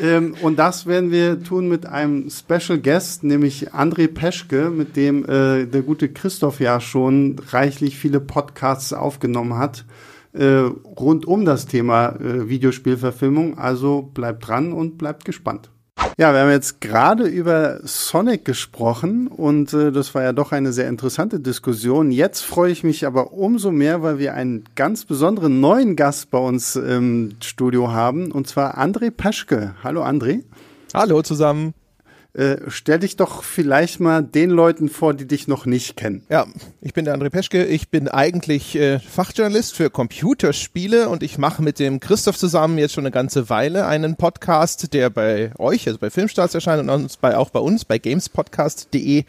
A: ähm, und das werden wir tun mit einem Special Guest, nämlich André Peschke, mit dem äh, der gute Christoph ja schon reichlich viele Podcasts aufgenommen hat. Äh, rund um das Thema äh, Videospielverfilmung. Also bleibt dran und bleibt gespannt. Ja, wir haben jetzt gerade über Sonic gesprochen und äh, das war ja doch eine sehr interessante Diskussion. Jetzt freue ich mich aber umso mehr, weil wir einen ganz besonderen neuen Gast bei uns im Studio haben und zwar André Paschke. Hallo André.
D: Hallo zusammen.
A: Äh, stell dich doch vielleicht mal den Leuten vor, die dich noch nicht kennen.
D: Ja, ich bin der André Peschke. Ich bin eigentlich äh, Fachjournalist für Computerspiele und ich mache mit dem Christoph zusammen jetzt schon eine ganze Weile einen Podcast, der bei euch, also bei Filmstarts erscheint und auch bei uns, bei gamespodcast.de.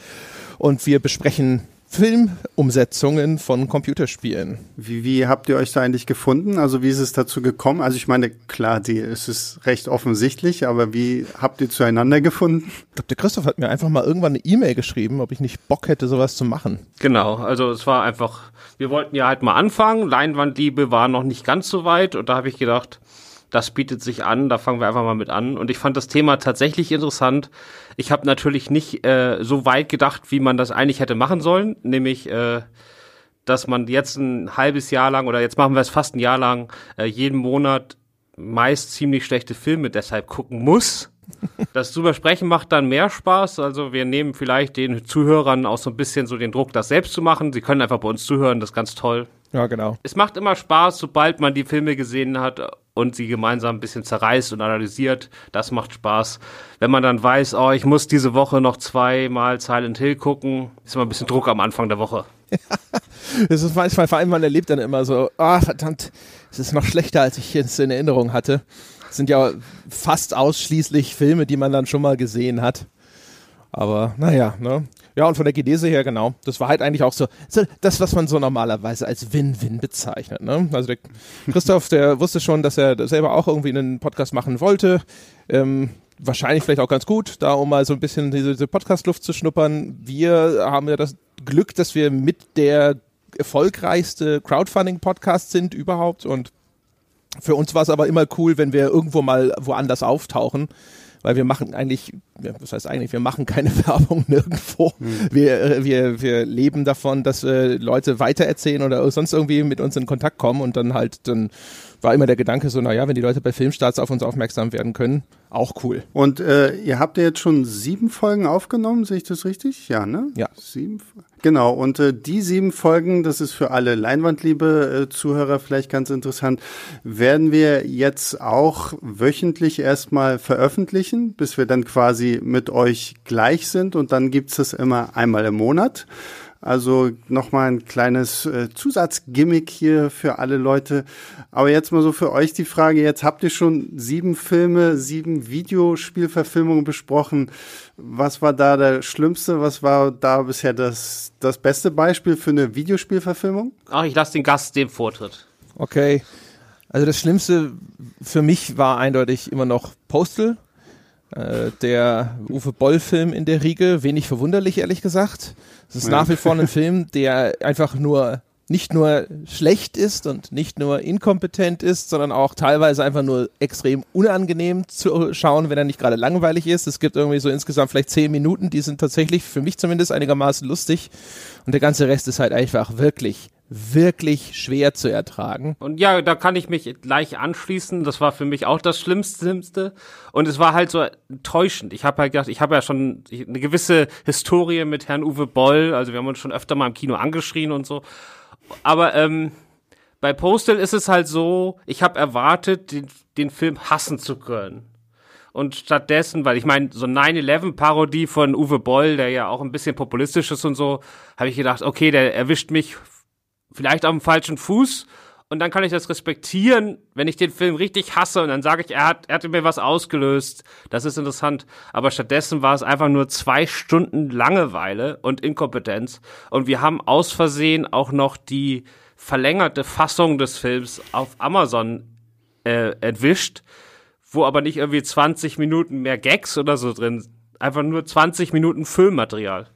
D: Und wir besprechen Filmumsetzungen von Computerspielen.
A: Wie, wie habt ihr euch da eigentlich gefunden? Also wie ist es dazu gekommen? Also ich meine, klar, die, es ist recht offensichtlich, aber wie habt ihr zueinander gefunden?
D: Ich glaube, der Christoph hat mir einfach mal irgendwann eine E-Mail geschrieben, ob ich nicht Bock hätte, sowas zu machen.
B: Genau, also es war einfach, wir wollten ja halt mal anfangen. Leinwandliebe war noch nicht ganz so weit und da habe ich gedacht, das bietet sich an, da fangen wir einfach mal mit an. Und ich fand das Thema tatsächlich interessant. Ich habe natürlich nicht äh, so weit gedacht, wie man das eigentlich hätte machen sollen, nämlich äh, dass man jetzt ein halbes Jahr lang oder jetzt machen wir es fast ein Jahr lang äh, jeden Monat meist ziemlich schlechte Filme deshalb gucken muss. Das drüber sprechen macht dann mehr Spaß. Also wir nehmen vielleicht den Zuhörern auch so ein bisschen so den Druck, das selbst zu machen. Sie können einfach bei uns zuhören, das ist ganz toll.
D: Ja, genau.
B: Es macht immer Spaß, sobald man die Filme gesehen hat und sie gemeinsam ein bisschen zerreißt und analysiert. Das macht Spaß. Wenn man dann weiß, oh, ich muss diese Woche noch zweimal Silent Hill gucken, ist immer ein bisschen Druck am Anfang der Woche.
D: Es ist manchmal, vor allem man erlebt dann immer so, ah, oh, verdammt, es ist noch schlechter, als ich es in Erinnerung hatte. Es sind ja fast ausschließlich Filme, die man dann schon mal gesehen hat. Aber naja, ne? Ja, und von der Genese her, genau. Das war halt eigentlich auch so, so das, was man so normalerweise als Win-Win bezeichnet. Ne? Also der Christoph, der wusste schon, dass er selber auch irgendwie einen Podcast machen wollte. Ähm, wahrscheinlich vielleicht auch ganz gut, da um mal so ein bisschen diese, diese Podcast-Luft zu schnuppern. Wir haben ja das Glück, dass wir mit der erfolgreichste Crowdfunding-Podcast sind überhaupt und für uns war es aber immer cool, wenn wir irgendwo mal woanders auftauchen weil wir machen eigentlich, was heißt eigentlich, wir machen keine Werbung nirgendwo. Mhm. Wir, äh, wir, wir leben davon, dass äh, Leute weitererzählen oder sonst irgendwie mit uns in Kontakt kommen und dann halt, dann war immer der Gedanke so, naja, wenn die Leute bei Filmstarts auf uns aufmerksam werden können, auch cool.
A: Und äh, ihr habt ja jetzt schon sieben Folgen aufgenommen, sehe ich das richtig? Ja, ne?
D: Ja.
A: Sieben. Genau, und äh, die sieben Folgen, das ist für alle Leinwandliebe äh, Zuhörer vielleicht ganz interessant, werden wir jetzt auch wöchentlich erstmal veröffentlichen, bis wir dann quasi mit euch gleich sind und dann gibt's das immer einmal im Monat. Also nochmal ein kleines äh, Zusatzgimmick hier für alle Leute. Aber jetzt mal so für euch die Frage, jetzt habt ihr schon sieben Filme, sieben Videospielverfilmungen besprochen. Was war da der Schlimmste? Was war da bisher das, das beste Beispiel für eine Videospielverfilmung?
B: Ach, ich lasse den Gast den Vortritt.
D: Okay. Also das Schlimmste für mich war eindeutig immer noch Postal. Äh, der Uwe Boll-Film in der Riege, wenig verwunderlich, ehrlich gesagt. Es ist ja. nach wie vor ein Film, der einfach nur nicht nur schlecht ist und nicht nur inkompetent ist, sondern auch teilweise einfach nur extrem unangenehm zu schauen, wenn er nicht gerade langweilig ist. Es gibt irgendwie so insgesamt vielleicht zehn Minuten, die sind tatsächlich für mich zumindest einigermaßen lustig und der ganze Rest ist halt einfach wirklich wirklich schwer zu ertragen.
B: Und ja, da kann ich mich gleich anschließen. Das war für mich auch das Schlimmste. Und es war halt so täuschend. Ich habe halt gedacht, ich habe ja schon eine gewisse Historie mit Herrn Uwe Boll. Also wir haben uns schon öfter mal im Kino angeschrien und so. Aber ähm, bei Postal ist es halt so, ich habe erwartet, den, den Film hassen zu können. Und stattdessen, weil ich meine, so 9-11-Parodie von Uwe Boll, der ja auch ein bisschen populistisch ist und so, habe ich gedacht, okay, der erwischt mich vielleicht auf dem falschen Fuß und dann kann ich das respektieren, wenn ich den Film richtig hasse und dann sage ich, er hat, er hat mir was ausgelöst. Das ist interessant. Aber stattdessen war es einfach nur zwei Stunden Langeweile und Inkompetenz. Und wir haben aus Versehen auch noch die verlängerte Fassung des Films auf Amazon äh, entwischt, wo aber nicht irgendwie 20 Minuten mehr Gags oder so drin, einfach nur 20 Minuten Filmmaterial.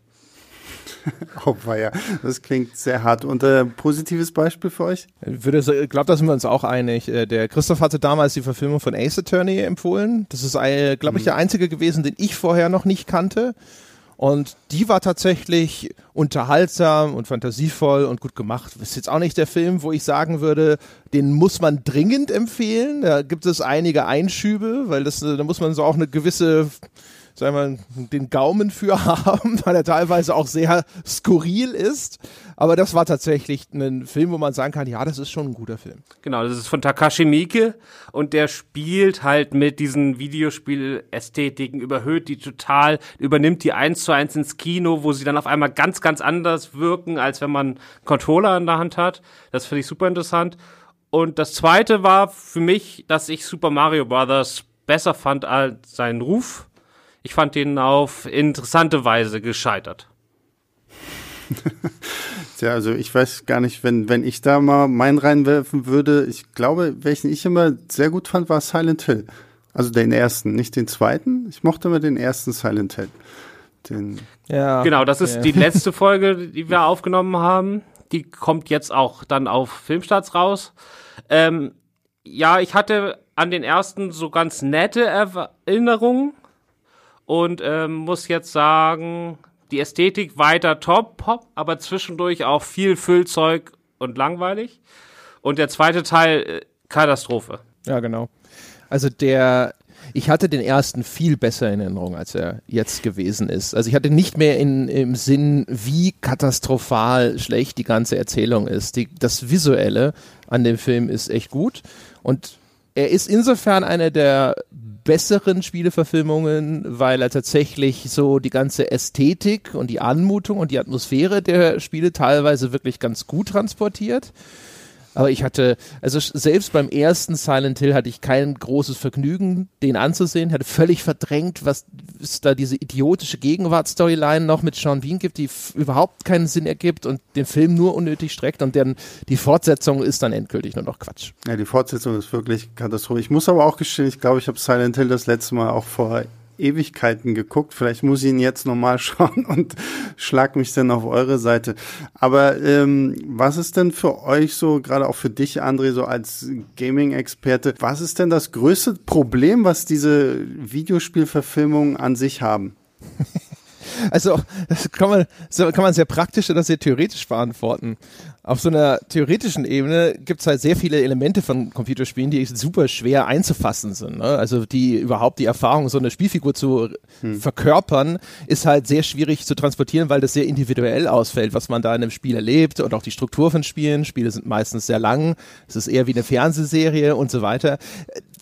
A: oh, ja. Das klingt sehr hart. Und äh, positives Beispiel für euch?
D: Ich glaube, da sind wir uns auch einig. Äh, der Christoph hatte damals die Verfilmung von Ace Attorney empfohlen. Das ist, äh, glaube ich, mhm. der einzige gewesen, den ich vorher noch nicht kannte. Und die war tatsächlich unterhaltsam und fantasievoll und gut gemacht. Das ist jetzt auch nicht der Film, wo ich sagen würde, den muss man dringend empfehlen. Da gibt es einige Einschübe, weil das, da muss man so auch eine gewisse sagen wir, den Gaumen für haben, weil er teilweise auch sehr skurril ist. Aber das war tatsächlich ein Film, wo man sagen kann, ja, das ist schon ein guter Film.
B: Genau, das ist von Takashi Miike und der spielt halt mit diesen Videospielästhetiken, überhöht die total, übernimmt die eins zu eins ins Kino, wo sie dann auf einmal ganz, ganz anders wirken, als wenn man Controller in der Hand hat. Das finde ich super interessant. Und das zweite war für mich, dass ich Super Mario Brothers besser fand als seinen Ruf. Ich fand ihn auf interessante Weise gescheitert.
A: Tja, also ich weiß gar nicht, wenn, wenn ich da mal meinen reinwerfen würde, ich glaube, welchen ich immer sehr gut fand, war Silent Hill. Also den ersten, nicht den zweiten. Ich mochte immer den ersten Silent Hill.
B: Den ja. Genau, das ist ja. die letzte Folge, die wir aufgenommen haben. Die kommt jetzt auch dann auf Filmstarts raus. Ähm, ja, ich hatte an den ersten so ganz nette Erinnerungen und ähm, muss jetzt sagen, die Ästhetik weiter top, pop, aber zwischendurch auch viel Füllzeug und langweilig. Und der zweite Teil, äh, Katastrophe.
D: Ja, genau. Also der, ich hatte den ersten viel besser in Erinnerung, als er jetzt gewesen ist. Also ich hatte nicht mehr in, im Sinn, wie katastrophal schlecht die ganze Erzählung ist. Die, das Visuelle an dem Film ist echt gut. Und er ist insofern eine der besseren Spieleverfilmungen, weil er tatsächlich so die ganze Ästhetik und die Anmutung und die Atmosphäre der Spiele teilweise wirklich ganz gut transportiert. Aber ich hatte, also selbst beim ersten Silent Hill hatte ich kein großes Vergnügen, den anzusehen. Hatte völlig verdrängt, was es da diese idiotische Gegenwartsstoryline noch mit Sean Bean gibt, die überhaupt keinen Sinn ergibt und den Film nur unnötig streckt und dann die Fortsetzung ist dann endgültig nur noch Quatsch.
A: Ja, die Fortsetzung ist wirklich Katastrophe. Ich muss aber auch gestehen, ich glaube, ich habe Silent Hill das letzte Mal auch vor Ewigkeiten geguckt. Vielleicht muss ich ihn jetzt nochmal schauen und schlag mich dann auf eure Seite. Aber ähm, was ist denn für euch so, gerade auch für dich, André, so als Gaming-Experte, was ist denn das größte Problem, was diese Videospielverfilmungen an sich haben?
D: Also, das kann man, kann man sehr praktisch oder sehr theoretisch beantworten. Auf so einer theoretischen Ebene gibt es halt sehr viele Elemente von Computerspielen, die super schwer einzufassen sind. Ne? Also die überhaupt die Erfahrung, so eine Spielfigur zu hm. verkörpern, ist halt sehr schwierig zu transportieren, weil das sehr individuell ausfällt, was man da in einem Spiel erlebt und auch die Struktur von Spielen. Spiele sind meistens sehr lang, es ist eher wie eine Fernsehserie und so weiter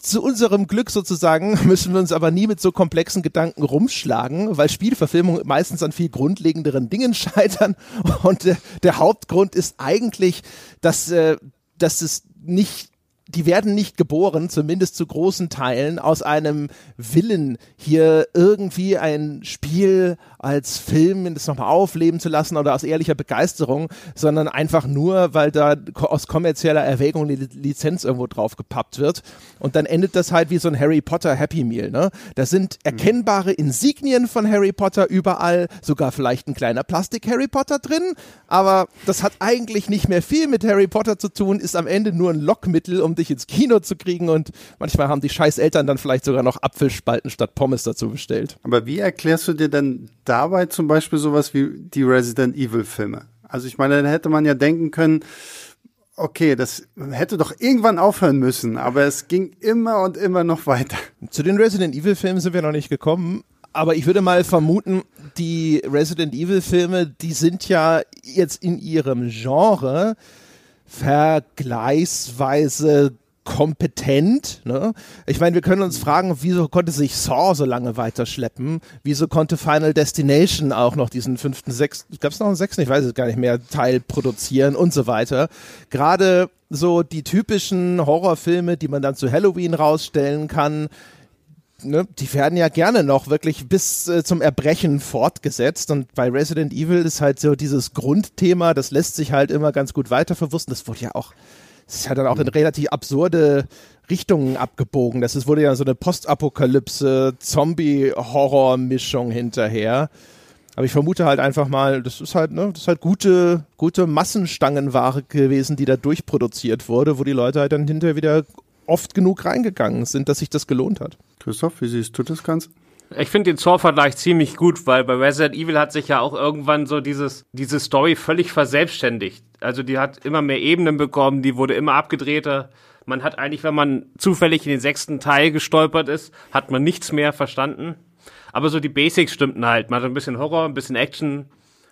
D: zu unserem Glück sozusagen müssen wir uns aber nie mit so komplexen Gedanken rumschlagen, weil Spielverfilmungen meistens an viel grundlegenderen Dingen scheitern. Und äh, der Hauptgrund ist eigentlich, dass, äh, dass es nicht die werden nicht geboren, zumindest zu großen Teilen, aus einem Willen, hier irgendwie ein Spiel als Film das nochmal aufleben zu lassen oder aus ehrlicher Begeisterung, sondern einfach nur, weil da aus kommerzieller Erwägung die Lizenz irgendwo drauf gepappt wird. Und dann endet das halt wie so ein Harry Potter Happy Meal. Ne? Da sind erkennbare Insignien von Harry Potter überall, sogar vielleicht ein kleiner Plastik Harry Potter drin, aber das hat eigentlich nicht mehr viel mit Harry Potter zu tun, ist am Ende nur ein Lockmittel, um dich ins Kino zu kriegen und manchmal haben die scheiß Eltern dann vielleicht sogar noch Apfelspalten statt Pommes dazu bestellt.
A: Aber wie erklärst du dir denn dabei zum Beispiel sowas wie die Resident Evil Filme. Also ich meine, dann hätte man ja denken können, okay, das hätte doch irgendwann aufhören müssen, aber es ging immer und immer noch weiter.
D: Zu den Resident Evil Filmen sind wir noch nicht gekommen. Aber ich würde mal vermuten, die Resident Evil Filme, die sind ja jetzt in ihrem Genre vergleichsweise kompetent. Ne? Ich meine, wir können uns fragen, wieso konnte sich Saw so lange weiterschleppen? Wieso konnte Final Destination auch noch diesen fünften, sechsten, gab es noch einen sechsten, ich weiß es gar nicht mehr, Teil produzieren und so weiter. Gerade so die typischen Horrorfilme, die man dann zu Halloween rausstellen kann, Ne, die werden ja gerne noch wirklich bis äh, zum Erbrechen fortgesetzt. Und bei Resident Evil ist halt so dieses Grundthema, das lässt sich halt immer ganz gut weiterverwursten. Das wurde ja auch das ist ja dann auch in relativ absurde Richtungen abgebogen. Das ist, wurde ja so eine Postapokalypse, Zombie-Horror-Mischung hinterher. Aber ich vermute halt einfach mal, das ist halt, ne, das ist halt gute, gute Massenstangenware gewesen, die da durchproduziert wurde, wo die Leute halt dann hinterher wieder oft genug reingegangen sind, dass sich das gelohnt hat.
A: Christoph, wie siehst du das Ganze?
B: Ich finde den Saw-Vergleich ziemlich gut, weil bei Resident Evil hat sich ja auch irgendwann so dieses, diese Story völlig verselbstständigt. Also die hat immer mehr Ebenen bekommen, die wurde immer abgedrehter. Man hat eigentlich, wenn man zufällig in den sechsten Teil gestolpert ist, hat man nichts mehr verstanden. Aber so die Basics stimmten halt. Man hat ein bisschen Horror, ein bisschen Action,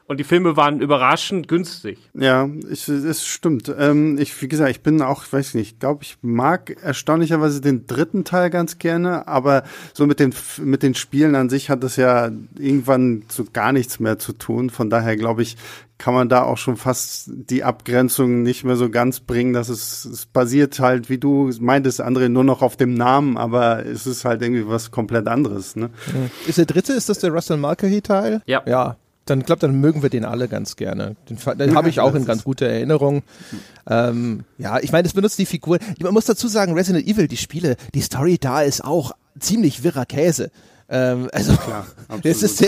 B: und die Filme waren überraschend günstig.
A: Ja, ich, es stimmt. Ähm, ich, wie gesagt, ich bin auch, weiß nicht, glaube ich mag erstaunlicherweise den dritten Teil ganz gerne, aber so mit den mit den Spielen an sich hat das ja irgendwann so gar nichts mehr zu tun. Von daher glaube ich, kann man da auch schon fast die Abgrenzung nicht mehr so ganz bringen, dass es, es basiert halt, wie du meintest, André, nur noch auf dem Namen, aber es ist halt irgendwie was komplett anderes. Ne?
D: Ist der dritte, ist das der Russell Mulcahy Teil?
B: Ja.
D: Ja, dann glaube, dann mögen wir den alle ganz gerne. Den, den habe ich auch in ganz guter Erinnerung. Ähm, ja, ich meine, es benutzt die Figur. Man muss dazu sagen, Resident Evil, die Spiele, die Story da ist auch ziemlich wirrer Käse. Ähm, also Klar, es, ist,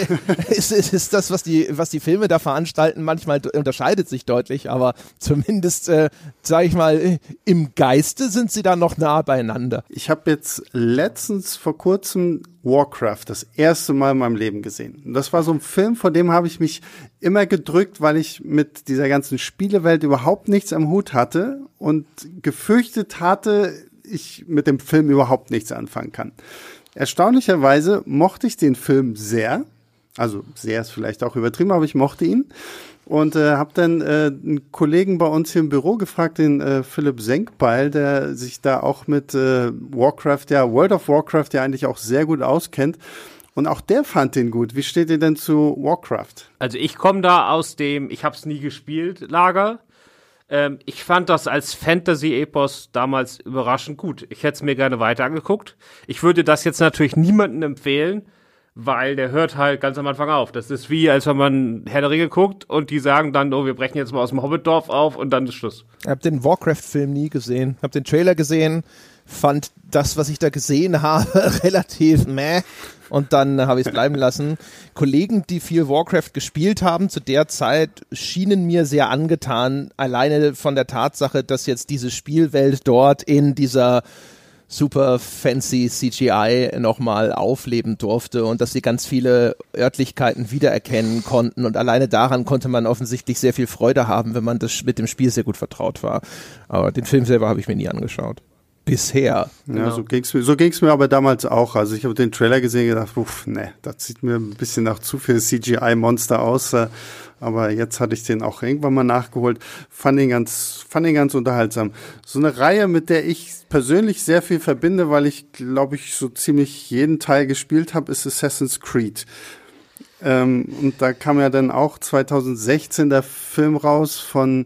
D: es, ist, ist das, was die, was die Filme da veranstalten, manchmal unterscheidet sich deutlich, aber zumindest, äh, sage ich mal, im Geiste sind sie da noch nah beieinander.
A: Ich habe jetzt letztens vor kurzem Warcraft das erste Mal in meinem Leben gesehen. Und das war so ein Film, vor dem habe ich mich immer gedrückt, weil ich mit dieser ganzen Spielewelt überhaupt nichts am Hut hatte und gefürchtet hatte, ich mit dem Film überhaupt nichts anfangen kann. Erstaunlicherweise mochte ich den Film sehr. Also sehr ist vielleicht auch übertrieben, aber ich mochte ihn. Und äh, habe dann äh, einen Kollegen bei uns hier im Büro gefragt, den äh, Philipp Senkbeil, der sich da auch mit äh, Warcraft, ja, World of Warcraft ja eigentlich auch sehr gut auskennt. Und auch der fand den gut. Wie steht ihr denn zu Warcraft?
B: Also ich komme da aus dem, ich habe es nie gespielt, Lager. Ähm, ich fand das als Fantasy-Epos damals überraschend gut. Ich hätte es mir gerne weiter angeguckt. Ich würde das jetzt natürlich niemandem empfehlen, weil der hört halt ganz am Anfang auf. Das ist wie, als wenn man Herr der Ringe guckt und die sagen dann, oh, wir brechen jetzt mal aus dem Hobbitdorf auf und dann ist Schluss.
D: Ich habe den Warcraft-Film nie gesehen, habe den Trailer gesehen, fand das, was ich da gesehen habe, relativ meh und dann habe ich es bleiben lassen. Kollegen, die viel Warcraft gespielt haben zu der Zeit, schienen mir sehr angetan, alleine von der Tatsache, dass jetzt diese Spielwelt dort in dieser super fancy CGI nochmal aufleben durfte und dass sie ganz viele Örtlichkeiten wiedererkennen konnten und alleine daran konnte man offensichtlich sehr viel Freude haben, wenn man das mit dem Spiel sehr gut vertraut war. Aber den Film selber habe ich mir nie angeschaut bisher.
A: Ja, genau. so ging's mir, so ging's mir aber damals auch. Also ich habe den Trailer gesehen und gedacht, uff, ne, das sieht mir ein bisschen nach zu viel CGI-Monster aus. Äh, aber jetzt hatte ich den auch irgendwann mal nachgeholt. Fand ihn ganz, fand ihn ganz unterhaltsam. So eine Reihe, mit der ich persönlich sehr viel verbinde, weil ich, glaube ich, so ziemlich jeden Teil gespielt habe, ist Assassin's Creed. Ähm, und da kam ja dann auch 2016 der Film raus von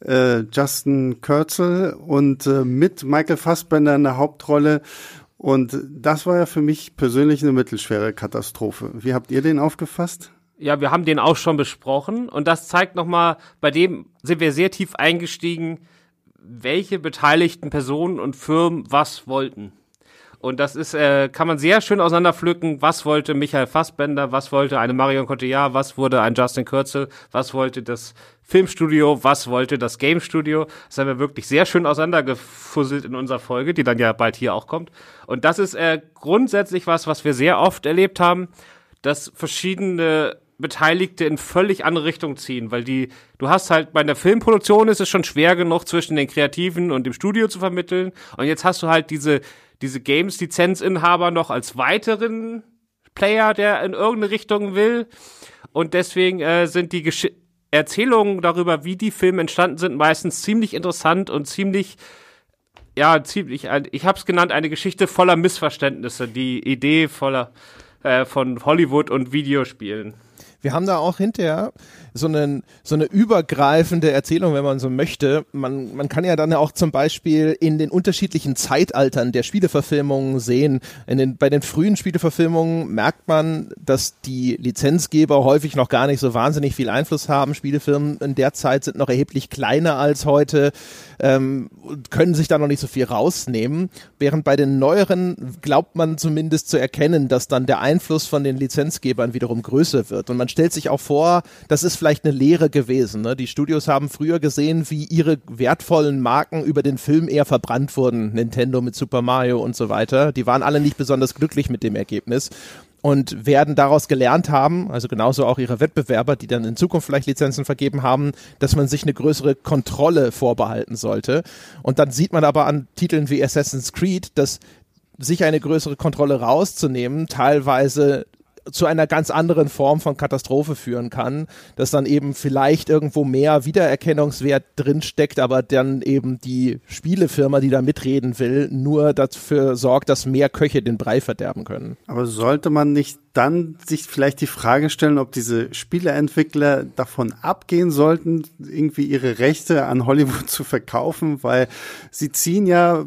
A: äh, Justin Kurzel und äh, mit Michael Fassbender in der Hauptrolle. Und das war ja für mich persönlich eine mittelschwere Katastrophe. Wie habt ihr den aufgefasst?
B: Ja, wir haben den auch schon besprochen und das zeigt nochmal, bei dem sind wir sehr tief eingestiegen, welche beteiligten Personen und Firmen was wollten. Und das ist, äh, kann man sehr schön auseinanderpflücken. Was wollte Michael Fassbender? Was wollte eine Marion Cotillard? Was wurde ein Justin Kürzel? Was wollte das Filmstudio? Was wollte das Game Studio? Das haben wir wirklich sehr schön auseinandergefusselt in unserer Folge, die dann ja bald hier auch kommt. Und das ist äh, grundsätzlich was, was wir sehr oft erlebt haben, dass verschiedene Beteiligte in völlig andere Richtungen ziehen, weil die, du hast halt bei der Filmproduktion ist es schon schwer genug zwischen den Kreativen und dem Studio zu vermitteln. Und jetzt hast du halt diese diese Games-Lizenzinhaber noch als weiteren Player, der in irgendeine Richtung will. Und deswegen äh, sind die Gesch Erzählungen darüber, wie die Filme entstanden sind, meistens ziemlich interessant und ziemlich, ja, ziemlich, ich habe es genannt, eine Geschichte voller Missverständnisse, die Idee voller äh, von Hollywood und Videospielen.
D: Wir haben da auch hinterher so, einen, so eine übergreifende Erzählung, wenn man so möchte. Man, man kann ja dann auch zum Beispiel in den unterschiedlichen Zeitaltern der Spieleverfilmungen sehen. In den, bei den frühen Spieleverfilmungen merkt man, dass die Lizenzgeber häufig noch gar nicht so wahnsinnig viel Einfluss haben. Spielefirmen in der Zeit sind noch erheblich kleiner als heute, ähm, können sich da noch nicht so viel rausnehmen. Während bei den neueren glaubt man zumindest zu erkennen, dass dann der Einfluss von den Lizenzgebern wiederum größer wird. Und man stellt sich auch vor, das ist vielleicht eine Lehre gewesen. Ne? Die Studios haben früher gesehen, wie ihre wertvollen Marken über den Film eher verbrannt wurden. Nintendo mit Super Mario und so weiter. Die waren alle nicht besonders glücklich mit dem Ergebnis und werden daraus gelernt haben, also genauso auch ihre Wettbewerber, die dann in Zukunft vielleicht Lizenzen vergeben haben, dass man sich eine größere Kontrolle vorbehalten sollte. Und dann sieht man aber an Titeln wie Assassin's Creed, dass sich eine größere Kontrolle rauszunehmen, teilweise zu einer ganz anderen Form von Katastrophe führen kann, dass dann eben vielleicht irgendwo mehr Wiedererkennungswert drinsteckt, aber dann eben die Spielefirma, die da mitreden will, nur dafür sorgt, dass mehr Köche den Brei verderben können.
A: Aber sollte man nicht dann sich vielleicht die Frage stellen, ob diese Spieleentwickler davon abgehen sollten, irgendwie ihre Rechte an Hollywood zu verkaufen, weil sie ziehen ja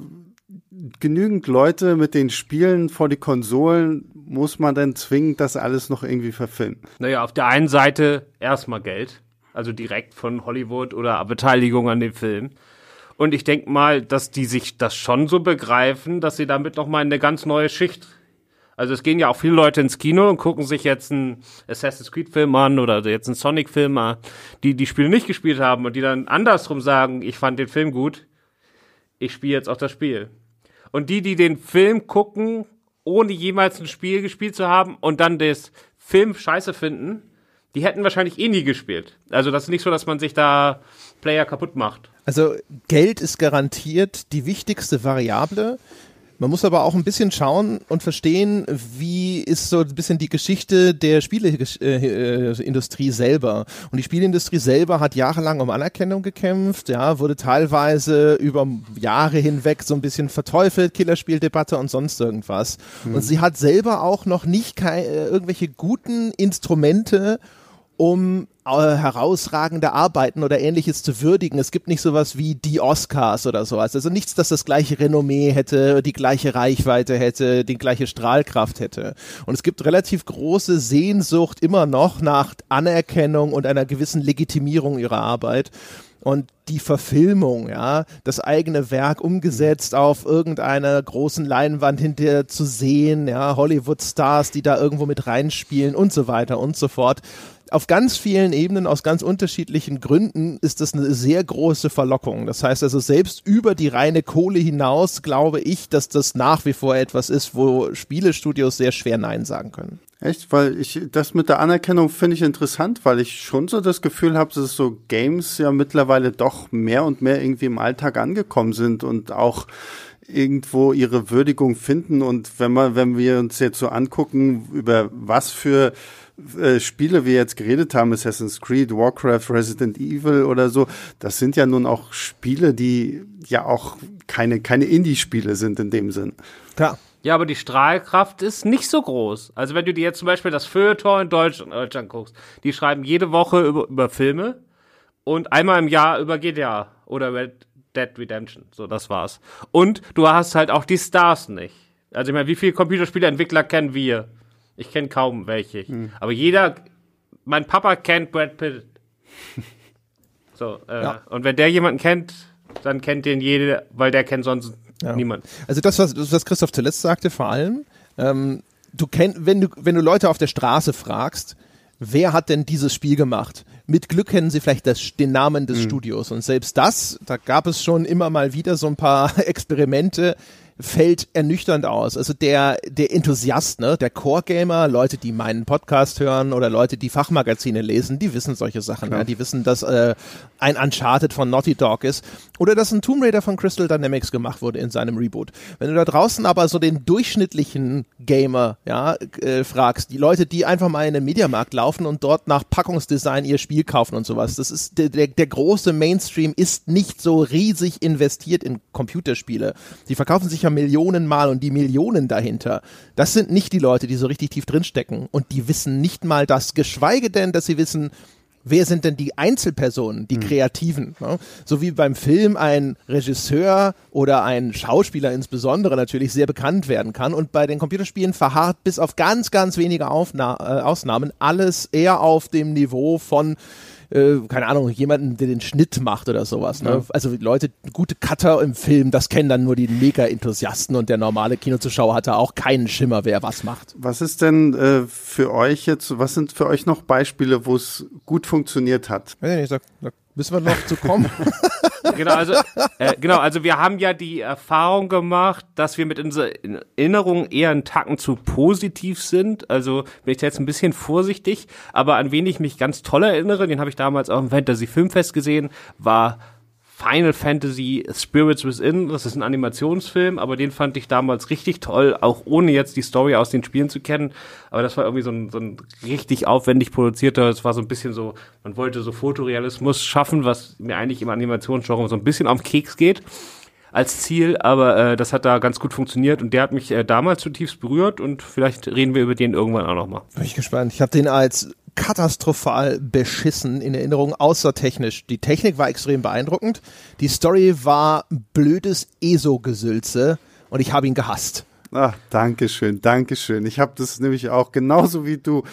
A: genügend Leute mit den Spielen vor die Konsolen, muss man dann zwingend das alles noch irgendwie verfilmen?
B: Naja, auf der einen Seite erstmal Geld, also direkt von Hollywood oder Beteiligung an dem Film. Und ich denke mal, dass die sich das schon so begreifen, dass sie damit noch mal in eine ganz neue Schicht. Also es gehen ja auch viele Leute ins Kino und gucken sich jetzt einen Assassin's Creed Film an oder jetzt einen Sonic Film an, die die Spiele nicht gespielt haben und die dann andersrum sagen, ich fand den Film gut, ich spiele jetzt auch das Spiel. Und die, die den Film gucken, ohne jemals ein Spiel gespielt zu haben und dann das Film scheiße finden, die hätten wahrscheinlich eh nie gespielt. Also das ist nicht so, dass man sich da Player kaputt macht.
D: Also Geld ist garantiert die wichtigste Variable. Man muss aber auch ein bisschen schauen und verstehen, wie ist so ein bisschen die Geschichte der Spieleindustrie selber. Und die Spieleindustrie selber hat jahrelang um Anerkennung gekämpft, ja, wurde teilweise über Jahre hinweg so ein bisschen verteufelt, Killerspieldebatte und sonst irgendwas. Mhm. Und sie hat selber auch noch nicht äh, irgendwelche guten Instrumente, um äh, herausragende Arbeiten oder ähnliches zu würdigen. Es gibt nicht sowas wie die Oscars oder sowas. Also nichts, das das gleiche Renommee hätte, die gleiche Reichweite hätte, die gleiche Strahlkraft hätte. Und es gibt relativ große Sehnsucht immer noch nach Anerkennung und einer gewissen Legitimierung ihrer Arbeit und die Verfilmung, ja, das eigene Werk umgesetzt auf irgendeiner großen Leinwand hinterher zu sehen, ja, Hollywood-Stars, die da irgendwo mit reinspielen und so weiter und so fort auf ganz vielen Ebenen, aus ganz unterschiedlichen Gründen, ist das eine sehr große Verlockung. Das heißt also, selbst über die reine Kohle hinaus glaube ich, dass das nach wie vor etwas ist, wo Spielestudios sehr schwer Nein sagen können.
A: Echt? Weil ich, das mit der Anerkennung finde ich interessant, weil ich schon so das Gefühl habe, dass so Games ja mittlerweile doch mehr und mehr irgendwie im Alltag angekommen sind und auch irgendwo ihre Würdigung finden. Und wenn man, wenn wir uns jetzt so angucken, über was für äh, Spiele wir jetzt geredet haben, Assassin's Creed, Warcraft, Resident Evil oder so, das sind ja nun auch Spiele, die ja auch keine, keine Indie-Spiele sind in dem Sinn.
B: Klar. Ja, aber die Strahlkraft ist nicht so groß. Also wenn du dir jetzt zum Beispiel das Feuilleton in Deutschland, Deutschland guckst, die schreiben jede Woche über, über Filme und einmal im Jahr über GTA oder Red Dead Redemption. So, das war's. Und du hast halt auch die Stars nicht. Also ich meine, wie viele Computerspieleentwickler kennen wir? Ich kenne kaum welche. Hm. Aber jeder, mein Papa kennt Brad Pitt. so, äh, ja. und wenn der jemanden kennt, dann kennt den jede, weil der kennt sonst ja. niemand.
D: Also das, was, was Christoph zuletzt sagte, vor allem, ähm, du kennst, wenn du, wenn du Leute auf der Straße fragst, wer hat denn dieses Spiel gemacht? Mit Glück kennen sie vielleicht das, den Namen des mhm. Studios. Und selbst das, da gab es schon immer mal wieder so ein paar Experimente, fällt ernüchternd aus. Also der, der Enthusiast, ne, der Core-Gamer, Leute, die meinen Podcast hören oder Leute, die Fachmagazine lesen, die wissen solche Sachen. Ja. Die wissen, dass äh, ein Uncharted von Naughty Dog ist oder dass ein Tomb Raider von Crystal Dynamics gemacht wurde in seinem Reboot. Wenn du da draußen aber so den durchschnittlichen Gamer ja, äh, fragst, die Leute, die einfach mal in den Mediamarkt laufen und dort nach Packungsdesign ihr Spiel kaufen und sowas, das ist der, der, der große Mainstream ist nicht so riesig investiert in Computerspiele. Die verkaufen sich ja Bücher Millionen Mal und die Millionen dahinter, das sind nicht die Leute, die so richtig tief drinstecken und die wissen nicht mal das, geschweige denn, dass sie wissen, wer sind denn die Einzelpersonen, die hm. Kreativen? Ne? So wie beim Film ein Regisseur oder ein Schauspieler insbesondere natürlich sehr bekannt werden kann und bei den Computerspielen verharrt bis auf ganz, ganz wenige Aufna äh, Ausnahmen alles eher auf dem Niveau von äh, keine Ahnung, jemanden, der den Schnitt macht oder sowas. Ne? Ja. Also Leute, gute Cutter im Film, das kennen dann nur die Mega-Enthusiasten und der normale Kinozuschauer hat da auch keinen Schimmer, wer was macht.
A: Was ist denn äh, für euch jetzt, was sind für euch noch Beispiele, wo es gut funktioniert hat?
D: Weiß ich nicht, sag, sag Müssen wir noch zu kommen.
B: genau, also, äh, genau, also wir haben ja die Erfahrung gemacht, dass wir mit unseren Erinnerungen eher einen Tacken zu positiv sind. Also bin ich da jetzt ein bisschen vorsichtig, aber an wen ich mich ganz toll erinnere, den habe ich damals auch im Fantasy Filmfest gesehen, war Final Fantasy Spirits Within. Das ist ein Animationsfilm, aber den fand ich damals richtig toll, auch ohne jetzt die Story aus den Spielen zu kennen. Aber das war irgendwie so ein, so ein richtig aufwendig produzierter, es war so ein bisschen so, man wollte so Fotorealismus schaffen, was mir eigentlich im Animationsgenre so ein bisschen den Keks geht als Ziel, aber äh, das hat da ganz gut funktioniert und der hat mich äh, damals zutiefst berührt und vielleicht reden wir über den irgendwann auch nochmal.
D: Bin ich gespannt. Ich habe den als katastrophal beschissen in Erinnerung, außer technisch. Die Technik war extrem beeindruckend. Die Story war blödes ESO-Gesülze und ich habe ihn gehasst.
A: Ach, danke schön, danke schön. Ich habe das nämlich auch genauso wie du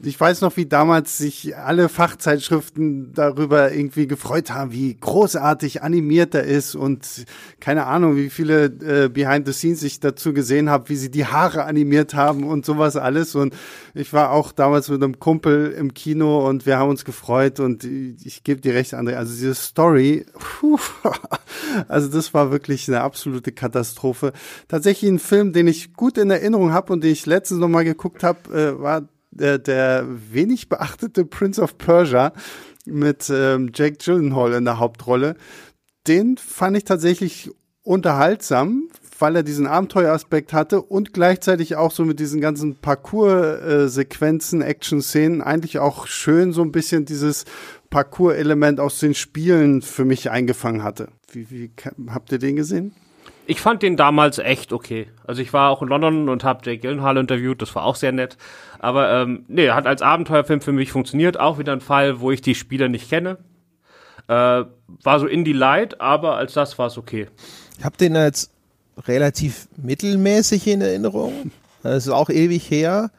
A: ich weiß noch, wie damals sich alle Fachzeitschriften darüber irgendwie gefreut haben, wie großartig animiert er ist und keine Ahnung, wie viele äh, Behind the Scenes ich dazu gesehen habe, wie sie die Haare animiert haben und sowas alles. Und ich war auch damals mit einem Kumpel im Kino und wir haben uns gefreut und ich, ich gebe dir recht, André. Also diese Story, puh, also das war wirklich eine absolute Katastrophe. Tatsächlich ein Film, den ich gut in Erinnerung habe und den ich letztens nochmal geguckt habe, äh, war der, der wenig beachtete Prince of Persia mit ähm, Jake Gyllenhaal in der Hauptrolle. Den fand ich tatsächlich unterhaltsam, weil er diesen Abenteueraspekt hatte und gleichzeitig auch so mit diesen ganzen Parcours-Sequenzen, Action-Szenen eigentlich auch schön so ein bisschen dieses Parcours-Element aus den Spielen für mich eingefangen hatte. Wie, wie habt ihr den gesehen?
B: Ich fand den damals echt okay. Also ich war auch in London und habe Jake Gyllenhaal interviewt, das war auch sehr nett. Aber ähm, nee, hat als Abenteuerfilm für mich funktioniert. Auch wieder ein Fall, wo ich die Spieler nicht kenne. Äh, war so Indie Light, aber als das war es okay.
D: Ich habe den jetzt relativ mittelmäßig in Erinnerung. Das ist auch ewig her.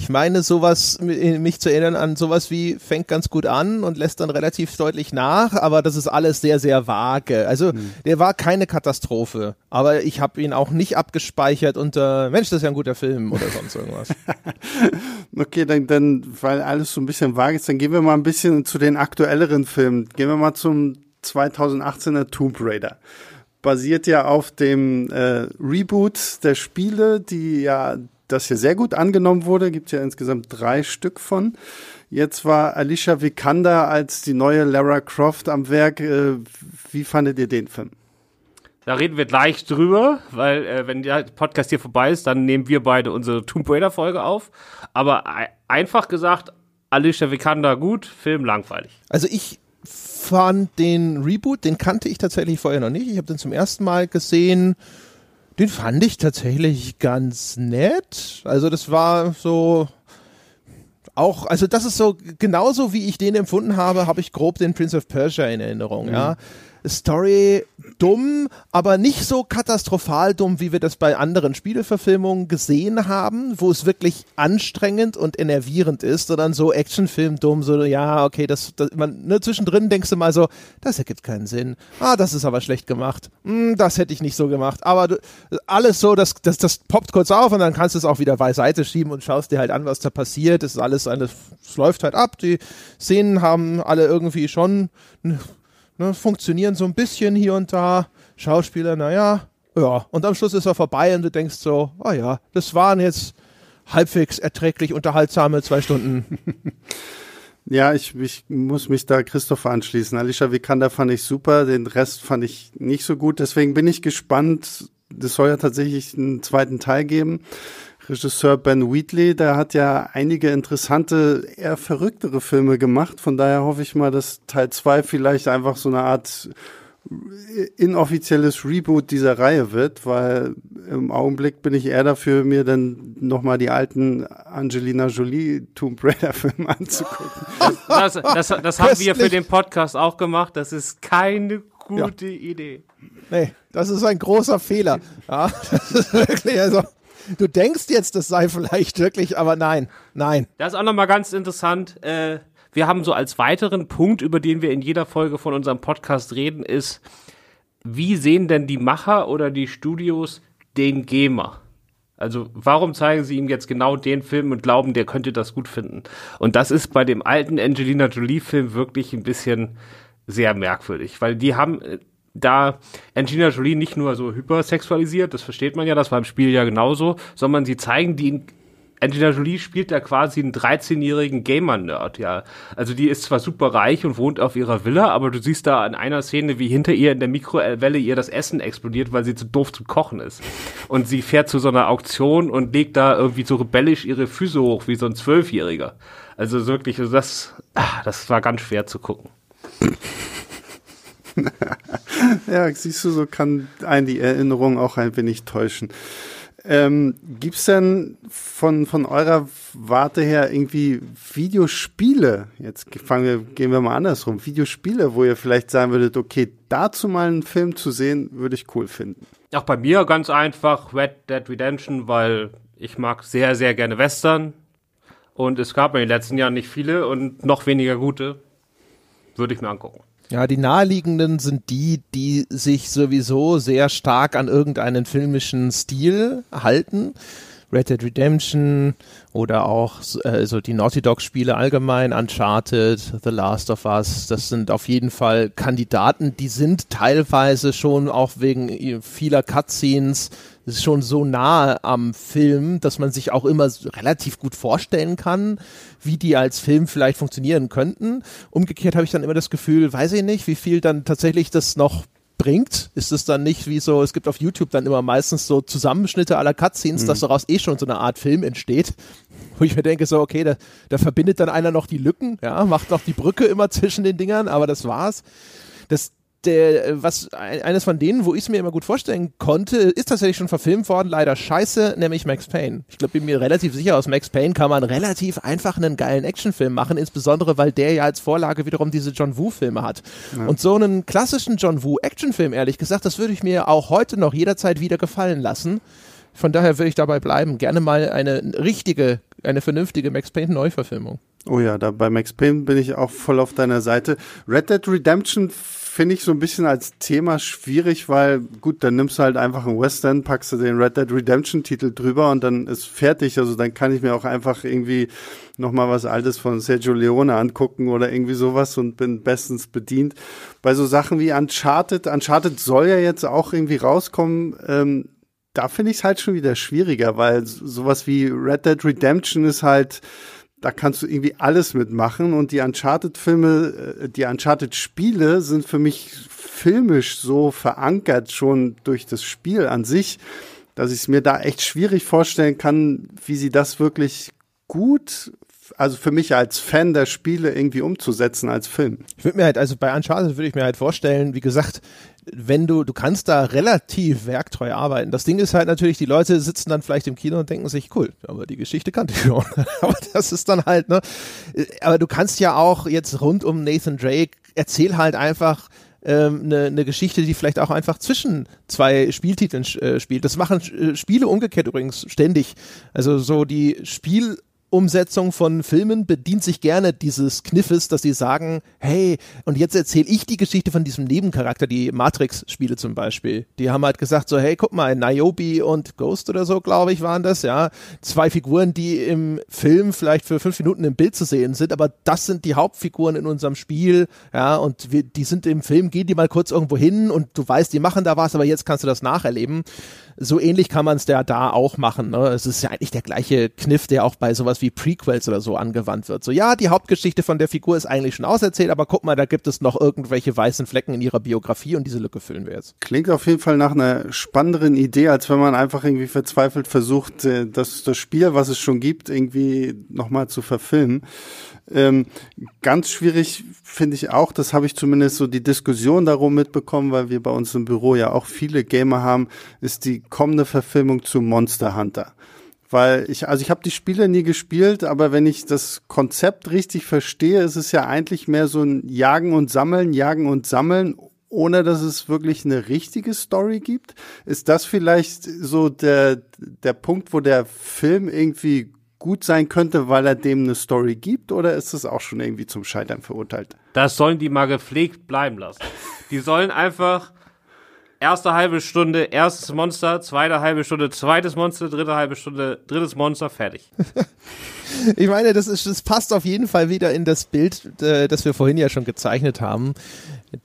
D: Ich meine, sowas, mich zu erinnern an sowas wie fängt ganz gut an und lässt dann relativ deutlich nach, aber das ist alles sehr, sehr vage. Also, mhm. der war keine Katastrophe, aber ich habe ihn auch nicht abgespeichert unter, Mensch, das ist ja ein guter Film oder sonst irgendwas.
A: okay, dann, dann, weil alles so ein bisschen vage ist, dann gehen wir mal ein bisschen zu den aktuelleren Filmen. Gehen wir mal zum 2018er Tomb Raider basiert ja auf dem äh, Reboot der Spiele, die ja das hier sehr gut angenommen wurde. Gibt ja insgesamt drei Stück von. Jetzt war Alicia Vikander als die neue Lara Croft am Werk. Äh, wie fandet ihr den Film?
B: Da reden wir gleich drüber, weil äh, wenn der Podcast hier vorbei ist, dann nehmen wir beide unsere Tomb Raider Folge auf. Aber einfach gesagt, Alicia Vikander gut, Film langweilig.
D: Also ich fand den Reboot, den kannte ich tatsächlich vorher noch nicht. Ich habe den zum ersten Mal gesehen den fand ich tatsächlich ganz nett. Also das war so auch, also das ist so genauso wie ich den empfunden habe, habe ich grob den Prince of Persia in Erinnerung. Mhm. Ja, Story dumm, aber nicht so katastrophal dumm, wie wir das bei anderen Spieleverfilmungen gesehen haben, wo es wirklich anstrengend und enervierend ist, sondern so Actionfilm dumm, so ja, okay, das, das man ne, zwischendrin denkst du mal so, das ergibt keinen Sinn. Ah, das ist aber schlecht gemacht. Hm, das hätte ich nicht so gemacht. Aber du, alles so, das, das, das poppt kurz auf und dann kannst du es auch wieder beiseite schieben und schaust dir halt an, was da passiert. Es ist alles, alles, es läuft halt ab. Die Szenen haben alle irgendwie schon ne, funktionieren so ein bisschen hier und da. Schauspieler, naja, ja. Und am Schluss ist er vorbei und du denkst so, oh ja, das waren jetzt halbwegs erträglich unterhaltsame zwei Stunden.
A: Ja, ich, ich muss mich da Christopher anschließen. Alicia Vikander fand ich super, den Rest fand ich nicht so gut. Deswegen bin ich gespannt. Das soll ja tatsächlich einen zweiten Teil geben. Regisseur Ben Wheatley, der hat ja einige interessante, eher verrücktere Filme gemacht. Von daher hoffe ich mal, dass Teil 2 vielleicht einfach so eine Art inoffizielles Reboot dieser Reihe wird, weil im Augenblick bin ich eher dafür, mir dann nochmal die alten Angelina Jolie Tomb Raider Filme anzugucken.
B: Das, das, das, das haben wir für den Podcast auch gemacht. Das ist keine gute ja. Idee.
D: Nee, das ist ein großer Fehler. Ja, das ist wirklich, also, du denkst jetzt, das sei vielleicht wirklich, aber nein, nein.
B: Das ist auch nochmal ganz interessant. Äh, wir haben so als weiteren Punkt, über den wir in jeder Folge von unserem Podcast reden, ist, wie sehen denn die Macher oder die Studios den Gamer? Also warum zeigen sie ihm jetzt genau den Film und glauben, der könnte das gut finden? Und das ist bei dem alten Angelina Jolie-Film wirklich ein bisschen sehr merkwürdig, weil die haben äh, da Angelina Jolie nicht nur so hypersexualisiert, das versteht man ja, das war im Spiel ja genauso, sondern sie zeigen die Angelina Jolie spielt da quasi einen 13-jährigen Gamer-Nerd, ja. Also die ist zwar super reich und wohnt auf ihrer Villa, aber du siehst da in einer Szene, wie hinter ihr in der Mikrowelle ihr das Essen explodiert, weil sie zu doof zum Kochen ist. Und sie fährt zu so einer Auktion und legt da irgendwie so rebellisch ihre Füße hoch, wie so ein Zwölfjähriger. Also wirklich, das, ah, das war ganz schwer zu gucken.
A: ja, siehst du, so kann einen die Erinnerung auch ein wenig täuschen. Ähm, Gibt es denn von, von eurer Warte her irgendwie Videospiele? Jetzt fangen wir, gehen wir mal andersrum. Videospiele, wo ihr vielleicht sagen würdet, okay, dazu mal einen Film zu sehen, würde ich cool finden.
B: Auch bei mir ganz einfach Red Dead Redemption, weil ich mag sehr, sehr gerne Western. Und es gab in den letzten Jahren nicht viele und noch weniger gute. Würde ich mir angucken.
D: Ja, die naheliegenden sind die, die sich sowieso sehr stark an irgendeinen filmischen Stil halten. Red Dead Redemption oder auch äh, so die Naughty Dog Spiele allgemein, Uncharted, The Last of Us, das sind auf jeden Fall Kandidaten, die sind teilweise schon auch wegen vieler Cutscenes schon so nahe am Film, dass man sich auch immer relativ gut vorstellen kann, wie die als Film vielleicht funktionieren könnten. Umgekehrt habe ich dann immer das Gefühl, weiß ich nicht, wie viel dann tatsächlich das noch bringt, ist es dann nicht wie so, es gibt auf YouTube dann immer meistens so Zusammenschnitte aller Cutscenes, mhm. dass daraus eh schon so eine Art Film entsteht, wo ich mir denke so, okay, da, da verbindet dann einer noch die Lücken, ja, macht noch die Brücke immer zwischen den Dingern, aber das war's. Das, der, äh, was eines von denen, wo ich es mir immer gut vorstellen konnte, ist tatsächlich schon verfilmt worden, leider scheiße, nämlich Max Payne. Ich glaube, bin mir relativ sicher, aus Max Payne kann man relativ einfach einen geilen Actionfilm machen, insbesondere weil der ja als Vorlage wiederum diese John Woo-Filme hat. Ja. Und so einen klassischen John Woo-Actionfilm, ehrlich gesagt, das würde ich mir auch heute noch jederzeit wieder gefallen lassen. Von daher würde ich dabei bleiben. Gerne mal eine richtige, eine vernünftige Max Payne Neuverfilmung.
A: Oh ja, da bei Max Payne bin ich auch voll auf deiner Seite. Red Dead Redemption finde ich so ein bisschen als Thema schwierig, weil gut, dann nimmst du halt einfach einen Western, packst du den Red Dead Redemption Titel drüber und dann ist fertig. Also dann kann ich mir auch einfach irgendwie nochmal was Altes von Sergio Leone angucken oder irgendwie sowas und bin bestens bedient. Bei so Sachen wie Uncharted, Uncharted soll ja jetzt auch irgendwie rauskommen. Ähm, da finde ich es halt schon wieder schwieriger, weil sowas wie Red Dead Redemption ist halt da kannst du irgendwie alles mitmachen und die Uncharted-Filme, äh, die Uncharted-Spiele sind für mich filmisch so verankert schon durch das Spiel an sich, dass ich es mir da echt schwierig vorstellen kann, wie sie das wirklich gut also für mich als Fan der Spiele irgendwie umzusetzen als Film.
D: Ich würde mir halt, also bei Uncharted würde ich mir halt vorstellen, wie gesagt, wenn du, du kannst da relativ werktreu arbeiten. Das Ding ist halt natürlich, die Leute sitzen dann vielleicht im Kino und denken sich, cool, aber die Geschichte kannte ich schon. aber das ist dann halt, ne? Aber du kannst ja auch jetzt rund um Nathan Drake, erzähl halt einfach, ähm, eine, eine Geschichte, die vielleicht auch einfach zwischen zwei Spieltiteln äh, spielt. Das machen äh, Spiele umgekehrt übrigens ständig. Also so die Spiel Umsetzung von Filmen bedient sich gerne dieses Kniffes, dass sie sagen, hey, und jetzt erzähle ich die Geschichte von diesem Nebencharakter, die Matrix-Spiele zum Beispiel. Die haben halt gesagt so, hey, guck mal, Niobe und Ghost oder so, glaube ich, waren das, ja. Zwei Figuren, die im Film vielleicht für fünf Minuten im Bild zu sehen sind, aber das sind die Hauptfiguren in unserem Spiel, ja, und wir, die sind im Film, gehen die mal kurz irgendwo hin und du weißt, die machen da was, aber jetzt kannst du das nacherleben so ähnlich kann man es ja da auch machen. Ne? Es ist ja eigentlich der gleiche Kniff, der auch bei sowas wie Prequels oder so angewandt wird. So, ja, die Hauptgeschichte von der Figur ist eigentlich schon auserzählt, aber guck mal, da gibt es noch irgendwelche weißen Flecken in ihrer Biografie und diese Lücke füllen wir jetzt.
A: Klingt auf jeden Fall nach einer spannenderen Idee, als wenn man einfach irgendwie verzweifelt versucht, äh, das, das Spiel, was es schon gibt, irgendwie nochmal zu verfilmen. Ähm, ganz schwierig finde ich auch, das habe ich zumindest so die Diskussion darum mitbekommen, weil wir bei uns im Büro ja auch viele Gamer haben, ist die kommende Verfilmung zu Monster Hunter. Weil ich, also ich habe die Spiele nie gespielt, aber wenn ich das Konzept richtig verstehe, ist es ja eigentlich mehr so ein Jagen und Sammeln, Jagen und Sammeln, ohne dass es wirklich eine richtige Story gibt. Ist das vielleicht so der, der Punkt, wo der Film irgendwie gut sein könnte, weil er dem eine Story gibt, oder ist es auch schon irgendwie zum Scheitern verurteilt?
B: Das sollen die mal gepflegt bleiben lassen. Die sollen einfach erste halbe Stunde erstes Monster, zweite halbe Stunde zweites Monster, dritte halbe Stunde drittes Monster, fertig.
D: ich meine, das, ist, das passt auf jeden Fall wieder in das Bild, äh, das wir vorhin ja schon gezeichnet haben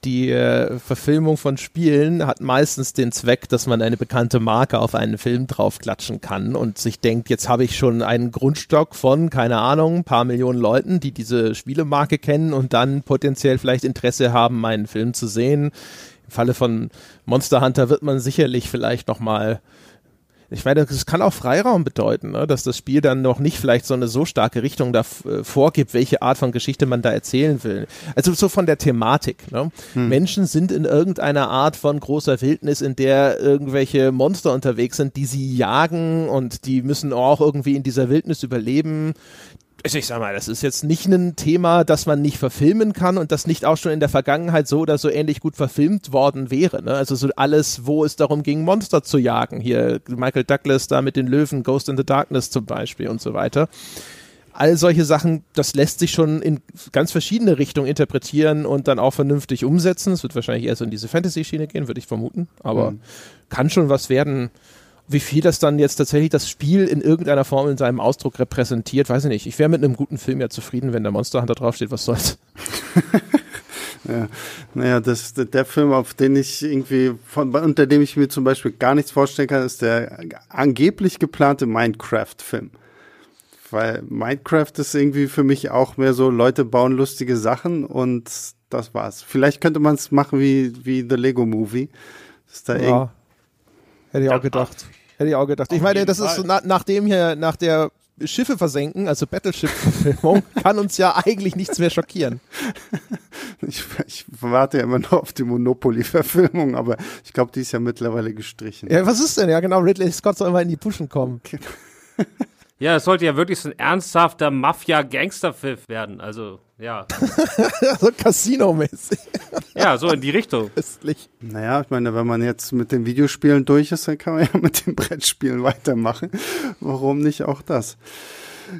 D: die äh, Verfilmung von Spielen hat meistens den Zweck, dass man eine bekannte Marke auf einen Film draufklatschen kann und sich denkt, jetzt habe ich schon einen Grundstock von, keine Ahnung, ein paar Millionen Leuten, die diese Spielemarke kennen und dann potenziell vielleicht Interesse haben, meinen Film zu sehen. Im Falle von Monster Hunter wird man sicherlich vielleicht nochmal ich meine, das kann auch Freiraum bedeuten, ne? dass das Spiel dann noch nicht vielleicht so eine so starke Richtung da äh, vorgibt, welche Art von Geschichte man da erzählen will. Also so von der Thematik. Ne? Hm. Menschen sind in irgendeiner Art von großer Wildnis, in der irgendwelche Monster unterwegs sind, die sie jagen und die müssen auch irgendwie in dieser Wildnis überleben also ich sag mal, das ist jetzt nicht ein Thema, das man nicht verfilmen kann und das nicht auch schon in der Vergangenheit so oder so ähnlich gut verfilmt worden wäre. Ne? Also so alles, wo es darum ging, Monster zu jagen. Hier Michael Douglas da mit den Löwen, Ghost in the Darkness zum Beispiel und so weiter. All solche Sachen, das lässt sich schon in ganz verschiedene Richtungen interpretieren und dann auch vernünftig umsetzen. Es wird wahrscheinlich eher so in diese Fantasy-Schiene gehen, würde ich vermuten. Aber mhm. kann schon was werden, wie viel das dann jetzt tatsächlich das Spiel in irgendeiner Form in seinem Ausdruck repräsentiert, weiß ich nicht. Ich wäre mit einem guten Film ja zufrieden, wenn der Monster Hunter draufsteht, was soll's.
A: ja, naja, das, der Film, auf den ich irgendwie, von, unter dem ich mir zum Beispiel gar nichts vorstellen kann, ist der angeblich geplante Minecraft-Film. Weil Minecraft ist irgendwie für mich auch mehr so, Leute bauen lustige Sachen und das war's. Vielleicht könnte man es machen wie, wie The Lego Movie. Ist da ja.
D: Hätte ich auch gedacht. Hätte ich auch gedacht. Ich meine, das ist so, na, nach dem hier, nach der Schiffe versenken, also Battleship-Verfilmung, kann uns ja eigentlich nichts mehr schockieren.
A: Ich, ich warte ja immer noch auf die Monopoly-Verfilmung, aber ich glaube, die ist ja mittlerweile gestrichen.
D: Ja, was ist denn? Ja, genau, Ridley Scott soll immer in die Puschen kommen.
B: Ja, es sollte ja wirklich so ein ernsthafter Mafia-Gangster-Film werden. Also, ja.
D: so Casino-mäßig.
B: ja, so in die Richtung.
A: Östlich. Naja, ich meine, wenn man jetzt mit den Videospielen durch ist, dann kann man ja mit den Brettspielen weitermachen. Warum nicht auch das?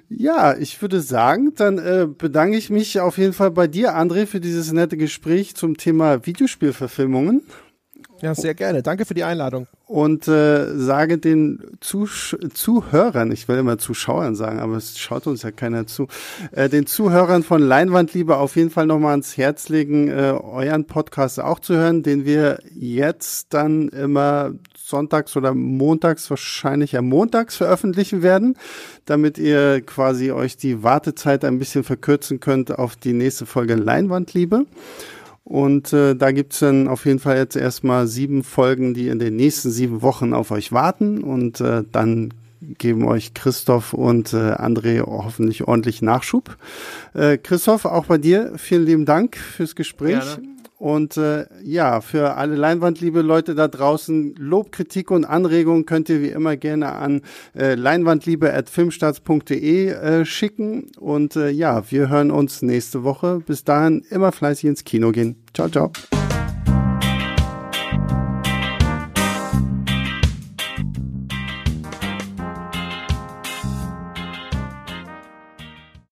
A: Ja, ich würde sagen, dann äh, bedanke ich mich auf jeden Fall bei dir, André, für dieses nette Gespräch zum Thema Videospielverfilmungen.
D: Ja, sehr gerne. Danke für die Einladung.
A: Und äh, sage den Zusch Zuhörern, ich will immer Zuschauern sagen, aber es schaut uns ja keiner zu, äh, den Zuhörern von Leinwandliebe auf jeden Fall nochmal ans Herz legen, äh, euren Podcast auch zu hören, den wir jetzt dann immer sonntags oder montags, wahrscheinlich ja montags veröffentlichen werden, damit ihr quasi euch die Wartezeit ein bisschen verkürzen könnt auf die nächste Folge Leinwandliebe. Und äh, da gibt's dann auf jeden Fall jetzt erstmal sieben Folgen, die in den nächsten sieben Wochen auf euch warten. Und äh, dann geben euch Christoph und äh, André hoffentlich ordentlich Nachschub. Äh, Christoph, auch bei dir vielen lieben Dank fürs Gespräch. Gerne. Und äh, ja, für alle Leinwandliebe Leute da draußen, Lob, Kritik und Anregungen könnt ihr wie immer gerne an äh, leinwandliebe.filmstarts.de äh, schicken. Und äh, ja, wir hören uns nächste Woche. Bis dahin immer fleißig ins Kino gehen. Ciao, ciao.